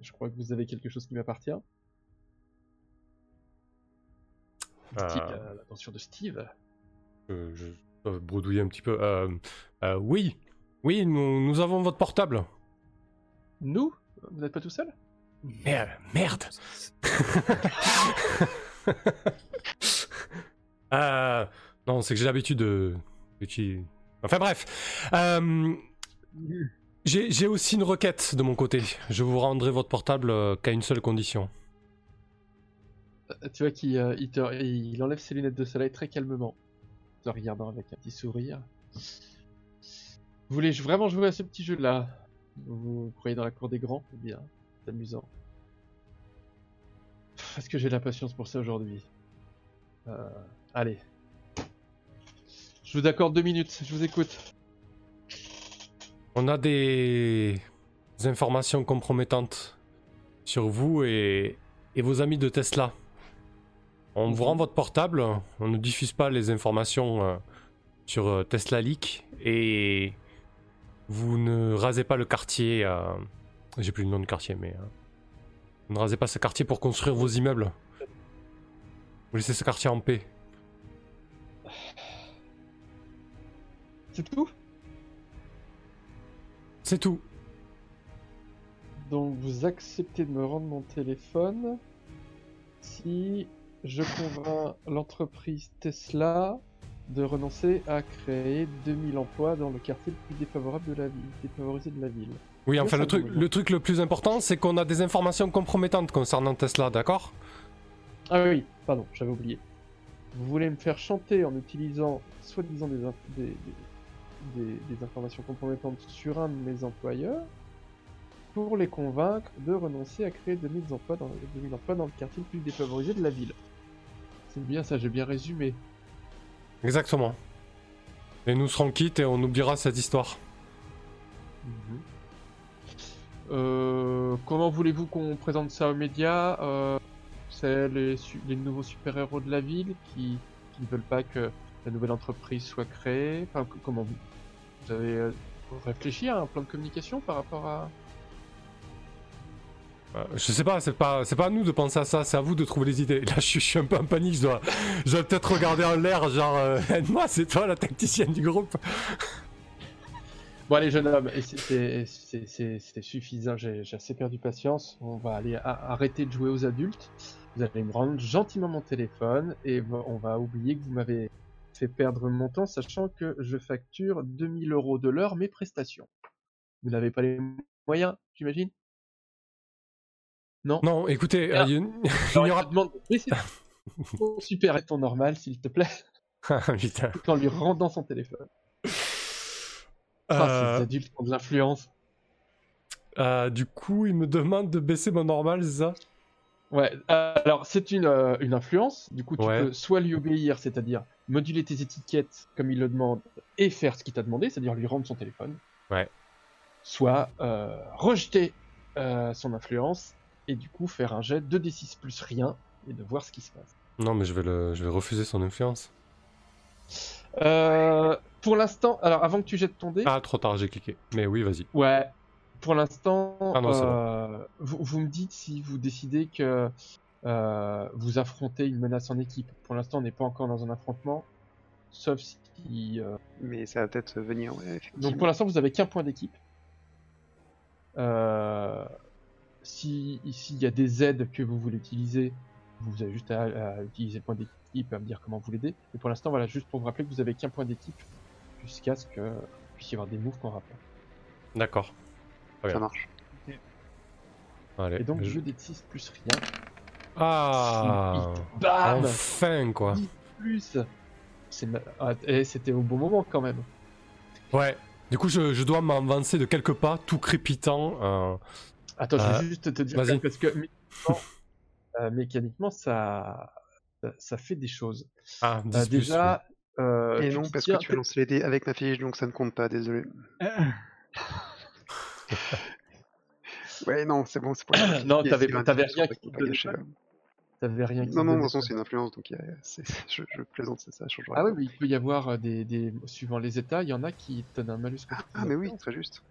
je crois que vous avez quelque chose qui m'appartient. Euh, euh, L'attention de Steve. Euh, je dois bredouiller un petit peu. Euh, euh, oui, oui, nous, nous avons votre portable. Nous? Vous n'êtes pas tout seul? Merde, merde. [laughs] Euh, non, c'est que j'ai l'habitude de. Enfin bref. Euh, j'ai aussi une requête de mon côté. Je vous rendrai votre portable euh, qu'à une seule condition. Euh, Tu vois qu'il il enlève ses lunettes de soleil très calmement, te regardant avec un petit sourire. Vous voulez vraiment jouer à ce petit jeu-là? Vous croyez dans la cour des grands? Eh bien, c'est amusant. Est-ce que j'ai la patience pour ça aujourd'hui? Allez. Je vous accorde deux minutes, je vous écoute. On a des informations compromettantes sur vous et, vos amis de Tesla. On vous rend votre portable, on ne diffuse pas les informations euh, sur euh, Tesla Leak et vous ne rasez pas le quartier. euh, J'ai plus le nom de quartier, mais vous ne rasez pas ce quartier pour construire vos immeubles. Vous laissez ce quartier en paix. C'est tout? C'est tout. Donc vous acceptez de me rendre mon téléphone si je convainc l'entreprise Tesla de renoncer à créer 2000 emplois dans le quartier le plus défavorable de la ville, défavorisé de la ville. Oui, enfin, le truc, le truc le plus important, c'est qu'on a des informations compromettantes concernant Tesla, d'accord? Ah oui, pardon, j'avais oublié. Vous voulez me faire chanter en utilisant soi-disant des, des, des- des informations compromettantes sur un de mes employeurs pour les convaincre de renoncer à créer 2000 emplois dans, 2000 emplois dans le quartier le plus défavorisé de la ville. C'est bien ça, j'ai bien résumé. Exactement. Et nous serons quittes et on oubliera cette histoire. Euh, comment voulez-vous qu'on présente ça aux médias? Euh, C'est les, nouveaux super-héros de la ville qui, qui ne veulent pas que la nouvelle entreprise soit créée. Enfin, comment vous, vous avez euh, réfléchi à un plan de communication par rapport à... Euh, je sais pas, c'est pas, c'est pas à nous de penser à ça, c'est à vous de trouver les idées. [laughs] Là, je suis, je suis un peu en panique, je dois, je dois peut-être regarder en l'air, genre, euh, [laughs] aide-moi, c'est toi la tacticienne du groupe. Bon allez jeune homme, et c'était c'est- suffisant, j'ai assez perdu patience. On va aller a- arrêter de jouer aux adultes. Vous allez me rendre gentiment mon téléphone et on va oublier que vous m'avez fait perdre mon temps, sachant que je facture 2000 euros de l'heure mes prestations. Vous n'avez pas les moyens, j'imagine? Non? Non, écoutez, Ah. euh, il y a une- [laughs] il Alors, y il aura... demande [laughs] ton super et ton normal, s'il te plaît, Ah, putain. [laughs] en lui rendant son téléphone. Ah, Euh, ces adultes ont de l'influence. euh, du coup, il me demande de baisser mon normal, c'est ça? Ouais, alors c'est une, euh, une influence, du coup tu Ouais. peux soit lui obéir, c'est-à-dire moduler tes étiquettes comme il le demande et faire ce qu'il t'a demandé, c'est-à-dire lui rendre son téléphone. Ouais. Soit euh, rejeter euh, son influence et du coup faire un jet 2d6 plus rien et de voir ce qui se passe. Non, mais je vais, le, je vais refuser son influence. Pour l'instant, alors avant que tu jettes ton dé, Ah, trop tard, j'ai cliqué. Mais oui, vas-y. ouais, pour l'instant, Ah euh, vous, vous me dites si vous décidez que euh, vous affrontez une menace en équipe. Pour l'instant, on n'est pas encore dans un affrontement, sauf si. euh, Mais ça va peut-être venir, ouais, effectivement. Donc pour l'instant, vous avez qu'un point d'équipe. Euh, si ici il y a des aides que vous voulez utiliser, vous avez juste à, à utiliser le point d'équipe et à me dire comment vous l'aider. Et pour l'instant, voilà, juste pour vous rappeler que vous avez qu'un point d'équipe jusqu'à ce que vous puissiez avoir des moves qu'on rappelle. D'accord. Ça marche. Allez. Et donc, je- jeu des 6 plus rien. Ah Bam Enfin, quoi. Plus ma- ah, et c'était au bon moment quand même. Ouais. Du coup, je, je dois m'avancer de quelques pas, tout crépitant, euh, Attends, je Euh, vais juste te dire vas-y. parce que mécaniquement, [laughs] euh, mécaniquement, ça, ça, ça fait des choses. Ah, Euh, 10 plus, déjà, euh, Et non, parce que tu lances les dés avec ma fiche, donc ça ne compte pas, désolé. [laughs] [laughs] Ouais, non, c'est bon, c'est pour [coughs] les Non, t'avais- rien qui te là. T'avais rien qui Non, non, de toute façon, ça. c'est une influence, donc a- je, je plaisante, c'est ça, ça changera Ah oui, mais il peut y avoir euh, des, des suivant les états, il y en a qui te donnent un malus. Ah, ah, mais oui, très juste.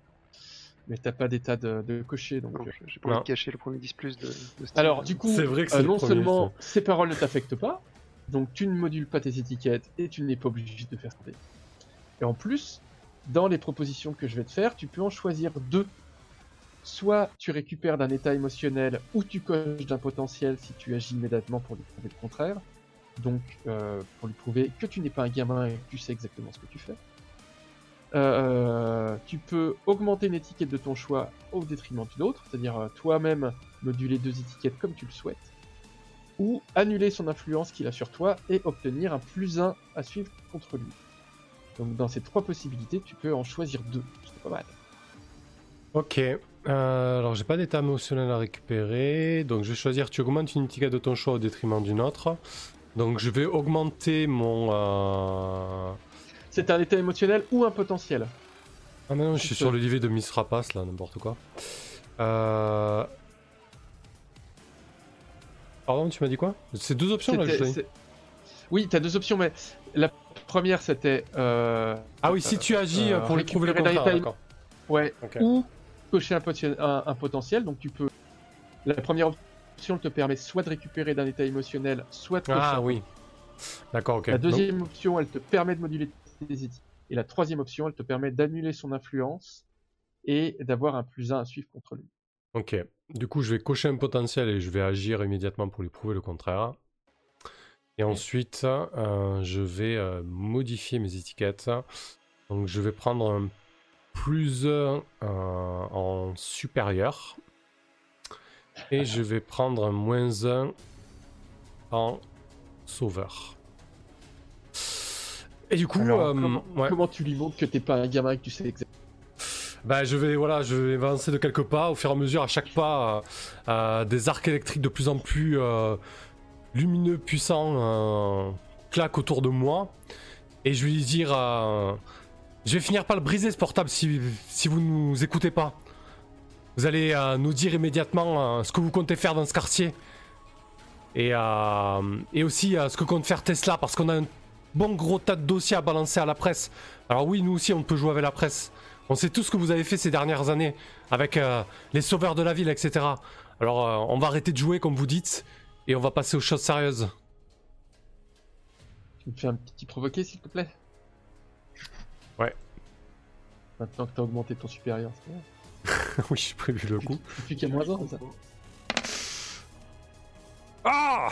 Mais t'as pas d'état de, de cocher, donc. Euh. j'ai pas envie de cacher le premier 10 plus de, de Steam. Alors, du coup, C'est vrai que euh, non premier, seulement ça. ces paroles ne t'affectent pas, donc tu ne modules pas tes étiquettes et tu n'es pas obligé de faire ça. Et en plus, dans les propositions que je vais te faire, tu peux en choisir deux. Soit tu récupères d'un état émotionnel ou tu coches d'un potentiel si tu agis immédiatement pour lui prouver le contraire. Donc, euh, pour lui prouver que tu n'es pas un gamin et que tu sais exactement ce que tu fais. Euh, tu peux augmenter une étiquette de ton choix au détriment d'une autre, c'est-à-dire euh, toi-même moduler deux étiquettes comme tu le souhaites, ou annuler son influence qu'il a sur toi et obtenir un plus 1 à suivre contre lui. Donc dans ces trois possibilités, tu peux en choisir deux, c'est pas mal. Ok. Euh, alors, j'ai pas d'état émotionnel à récupérer. Donc, je vais choisir tu augmentes une étiquette de ton choix au détriment d'une autre. Donc, je vais augmenter mon. euh, C'est un état émotionnel ou un potentiel. Ah, mais non, je suis sur le livret de Miss Rapace là, n'importe quoi. Euh... Pardon, tu m'as dit quoi? C'est deux options là que c'est- Oui, tu as deux options, mais la première c'était euh, Ah oui, si tu agis Euh, pour lui prouver le récupérer contraire, d'un d'accord. ouais, ou cocher un, potien- un- un potentiel. Donc tu peux. La première option te permet soit de récupérer d'un état émotionnel, soit de cocher Ah oui. D'accord, ok. La Donc- deuxième option, elle te permet de moduler tes étiquettes. Et la troisième option, elle te permet d'annuler son influence et d'avoir un plus 1 à suivre contre lui. Ok. Du coup, je vais cocher un potentiel et je vais agir immédiatement pour lui prouver le contraire. Et ensuite, euh, je vais euh, modifier mes étiquettes. Donc, je vais prendre un plus 1 en supérieur. Et je vais prendre un moins 1 en sauveur. Et du coup, Alors, euh, comment, ouais. comment tu lui montres que t'es pas un gamin et que tu sais exactement Bah, je vais voilà, je vais avancer de quelques pas au fur et à mesure à chaque pas euh, euh, des arcs électriques de plus en plus euh, lumineux, puissants euh, claquent autour de moi et je vais lui dire euh, je vais finir par le briser ce portable si, si vous nous écoutez pas. Vous allez euh, nous dire immédiatement ce que vous comptez faire dans ce quartier et, et aussi ce que compte faire Tesla parce qu'on a un bon gros tas de dossiers à balancer à la presse. Alors oui, nous aussi on peut jouer avec la presse. On sait tout ce que vous avez fait ces dernières années avec les sauveurs de la ville, etc. Alors on va arrêter de jouer comme vous dites et on va passer aux choses sérieuses. Tu me fais un petit provoqué, s'il te plaît? Ouais. Maintenant que t'as augmenté ton supérieur, c'est bon. [laughs] oui, j'ai prévu le coup. Plus qu'à moins 1, ça Ah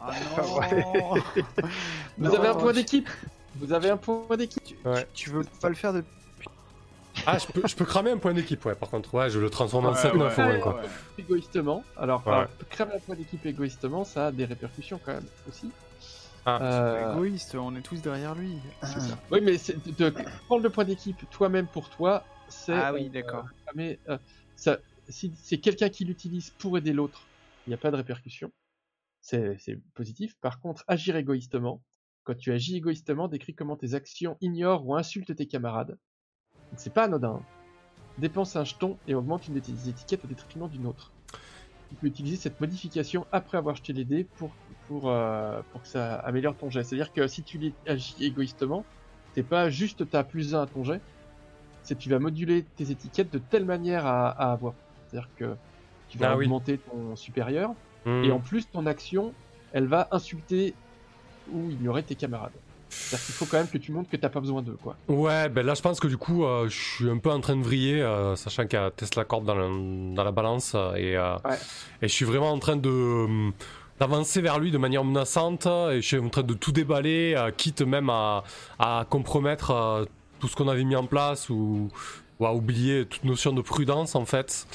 Ah [laughs] Ouais. non Vous avez un point tu- d'équipe? Vous avez un point d'équipe? Tu, Ouais. tu veux pas le faire de. Ah, je peux, je peux cramer un point d'équipe, ouais, par contre. Ouais, je le transforme en Ouais, 7-9 ouais, ouais, quoi. ouais. égoïstement. Alors, Ouais. alors, cramer un point d'équipe égoïstement, ça a des répercussions quand même aussi. Ah, Euh, Égoïste, on est tous derrière lui. C'est ça. Oui, mais c'est- de, de prendre le point d'équipe toi-même pour toi, c'est. Ah oui, euh, d'accord. mais euh, ça, si c'est quelqu'un qui l'utilise pour aider l'autre, il n'y a pas de répercussion. C'est c'est positif. Par contre, agir égoïstement, quand tu agis égoïstement, décris comment tes actions ignorent ou insultent tes camarades. C'est pas anodin. Dépense un jeton et augmente une de tes étiquettes au détriment d'une autre. Tu peux utiliser cette modification après avoir jeté les dés pour, pour, euh, pour que ça améliore ton jet. C'est-à-dire que si tu agis égoïstement, c'est pas juste t'as plus 1 à ton jet, c'est tu vas moduler tes étiquettes de telle manière à, à avoir. C'est-à-dire que tu vas Ah oui. augmenter ton supérieur, hmm. et en plus ton action, elle va insulter ou ignorer tes camarades. C'est-à-dire qu'il faut quand même que tu montres que t'as pas besoin d'eux, quoi. Ouais, ben là je pense que du coup euh, je suis un peu en train de vriller, euh, sachant qu'il y a Tesla Corp dans, le- dans la balance euh, et, euh, Ouais. et je suis vraiment en train de d'avancer vers lui de manière menaçante et je suis en train de tout déballer, quitte même à, à compromettre tout ce qu'on avait mis en place ou, ou à oublier toute notion de prudence en fait.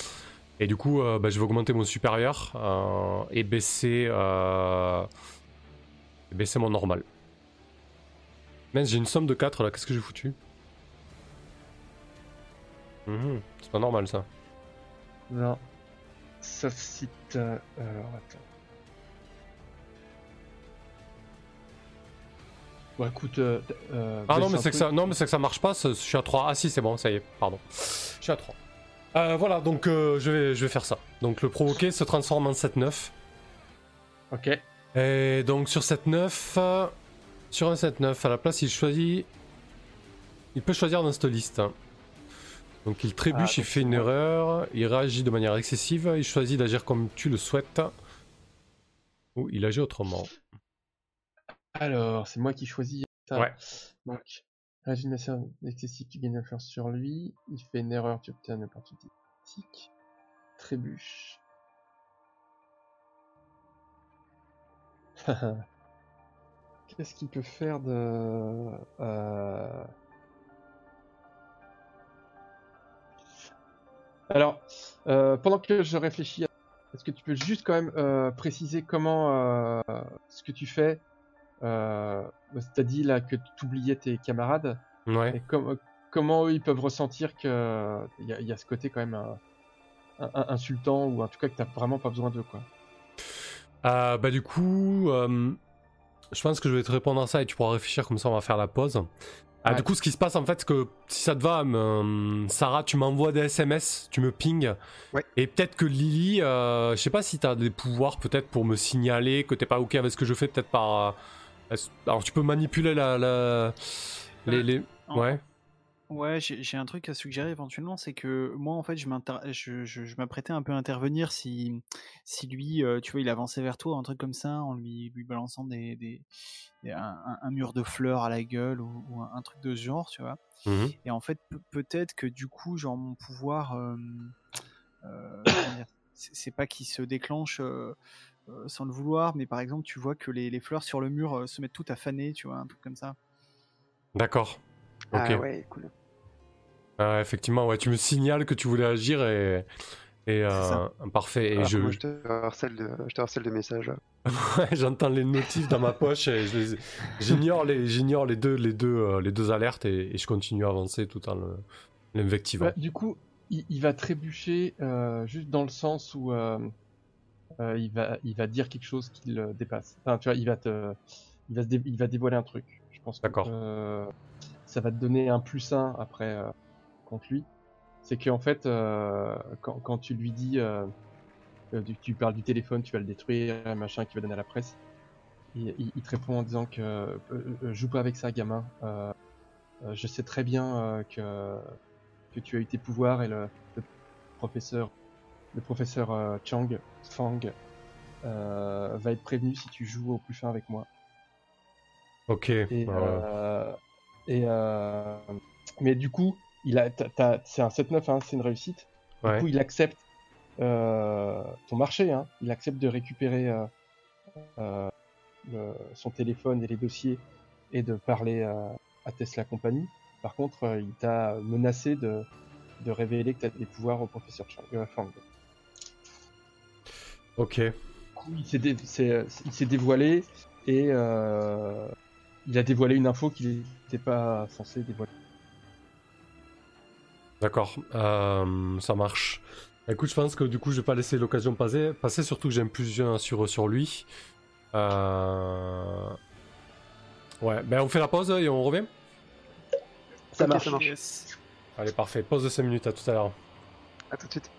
Et du coup, ben, je vais augmenter mon supérieur et baisser, et baisser mon normal. Mince, j'ai une somme de 4 là, qu'est-ce que j'ai foutu Mhm, C'est pas normal ça. Non. sauf si t'as... Alors, attends. Bon, écoute... euh, euh, Ah non mais c'est que ça non mais c'est que ça marche pas, je suis à 3. Ah si c'est bon, ça y est, pardon. Je suis à 3. Euh, voilà, donc je, vais, je vais faire ça. Donc le provoquer se transforme en 7-9. Ok. Et donc sur 7-9, euh, sur un 7-9, à la place il choisit... Il peut choisir dans cette liste. Donc il trébuche, Ah, il fait une erreur, il réagit de manière excessive, il choisit d'agir comme tu le souhaites. Ou il agit autrement. Alors, c'est moi qui choisis ça. Ouais. Donc, régime excessif, tu gagnes influence sur lui. Il fait une erreur, tu obtiens une opportunité critique. Trébuche. [laughs] Qu'est-ce qu'il peut faire de... euh, Alors, euh, pendant que je réfléchis, est-ce que tu peux juste quand même euh, préciser comment ce que tu fais T'as dit là que tu oubliais tes camarades, Ouais. et com- comment eux ils peuvent ressentir que il y, a- il y a ce côté quand même insultant ou en tout cas que t'as vraiment pas besoin d'eux quoi? Euh, bah du coup, je pense que je vais te répondre à ça et tu pourras réfléchir comme ça on va faire la pause. Ah, Ouais. Du coup, ce qui se passe en fait, c'est que si ça te va, euh, Sarah, tu m'envoies des SMS, tu me ping. Ouais. Et peut-être que Lily, euh, je sais pas si t'as des pouvoirs peut-être pour me signaler que t'es pas ok avec ce que je fais, peut-être par. euh, alors tu peux manipuler la. la- les, Ouais. Ouais, j'ai j'ai un truc à suggérer éventuellement, c'est que moi, en fait, je m'inter- je, je- je m'apprêtais un peu à intervenir si, si lui, euh, tu vois, il avançait vers toi, un truc comme ça, en lui, lui balançant des, des- des- un, un- un mur de fleurs à la gueule ou, ou un, un truc de ce genre, tu vois. Mhm. Et en fait, pe- peut-être que du coup, genre, mon pouvoir, euh, euh, comment dire, c'est c'est pas qu'il se déclenche euh, euh, sans le vouloir, mais par exemple, tu vois que les, les fleurs sur le mur euh, se mettent toutes à faner, tu vois, un truc comme ça. D'accord. Ok. Ah ouais, cool. Ah, effectivement, ouais, tu me signales que tu voulais agir et. Et euh, parfait. Et Alors, je, moi, je te harcèle de, je te harcèle de messages. [laughs] Ouais, j'entends les notifs dans ma poche et les- j'ignore les, j'ignore les deux, les deux, euh, les deux alertes et, et je continue à avancer tout en le- l'invectivant. Bah, du coup, il, il va trébucher euh, juste dans le sens où euh, euh, il va il va dire quelque chose qui le dépasse. Enfin, tu vois, il va te il va se dé- il va dévoiler un truc. Je pense que D'accord. euh, ça va te donner un plus 1 après euh, contre lui. C'est qu'en fait, euh, quand, quand tu lui dis, euh, euh, tu, tu parles du téléphone, tu vas le détruire, un machin qui va donner à la presse, il, il- il te répond en disant que euh, joue pas avec ça, gamin. Je sais très bien que que tu as eu tes pouvoirs et le, le professeur le professeur Chang Fang va être prévenu si tu joues au plus fin avec moi. Ok. Et, euh, mais du coup, il a, c'est un 7-9, hein, c'est une réussite. Ouais. Du coup, il accepte euh, ton marché, hein, il accepte de récupérer euh, euh, le- son téléphone et les dossiers et de parler à Tesla Company. Par contre, il t'a menacé de, de révéler que tu as des pouvoirs au professeur Chang, Fang. Ok. Du coup, il s'est dé- dévoilé et euh, il a dévoilé une info qu'il n'était pas censé dévoiler. D'accord. Euh, ça marche. Écoute, je pense que du coup, je vais pas laisser l'occasion passer. Passer surtout que j'ai un plus un sur sur lui. Euh... Ouais. Ben on fait la pause et on revient. Ça marche. ça marche. Yes. Allez, parfait. Pause de 5 minutes. À tout à l'heure. À tout de suite.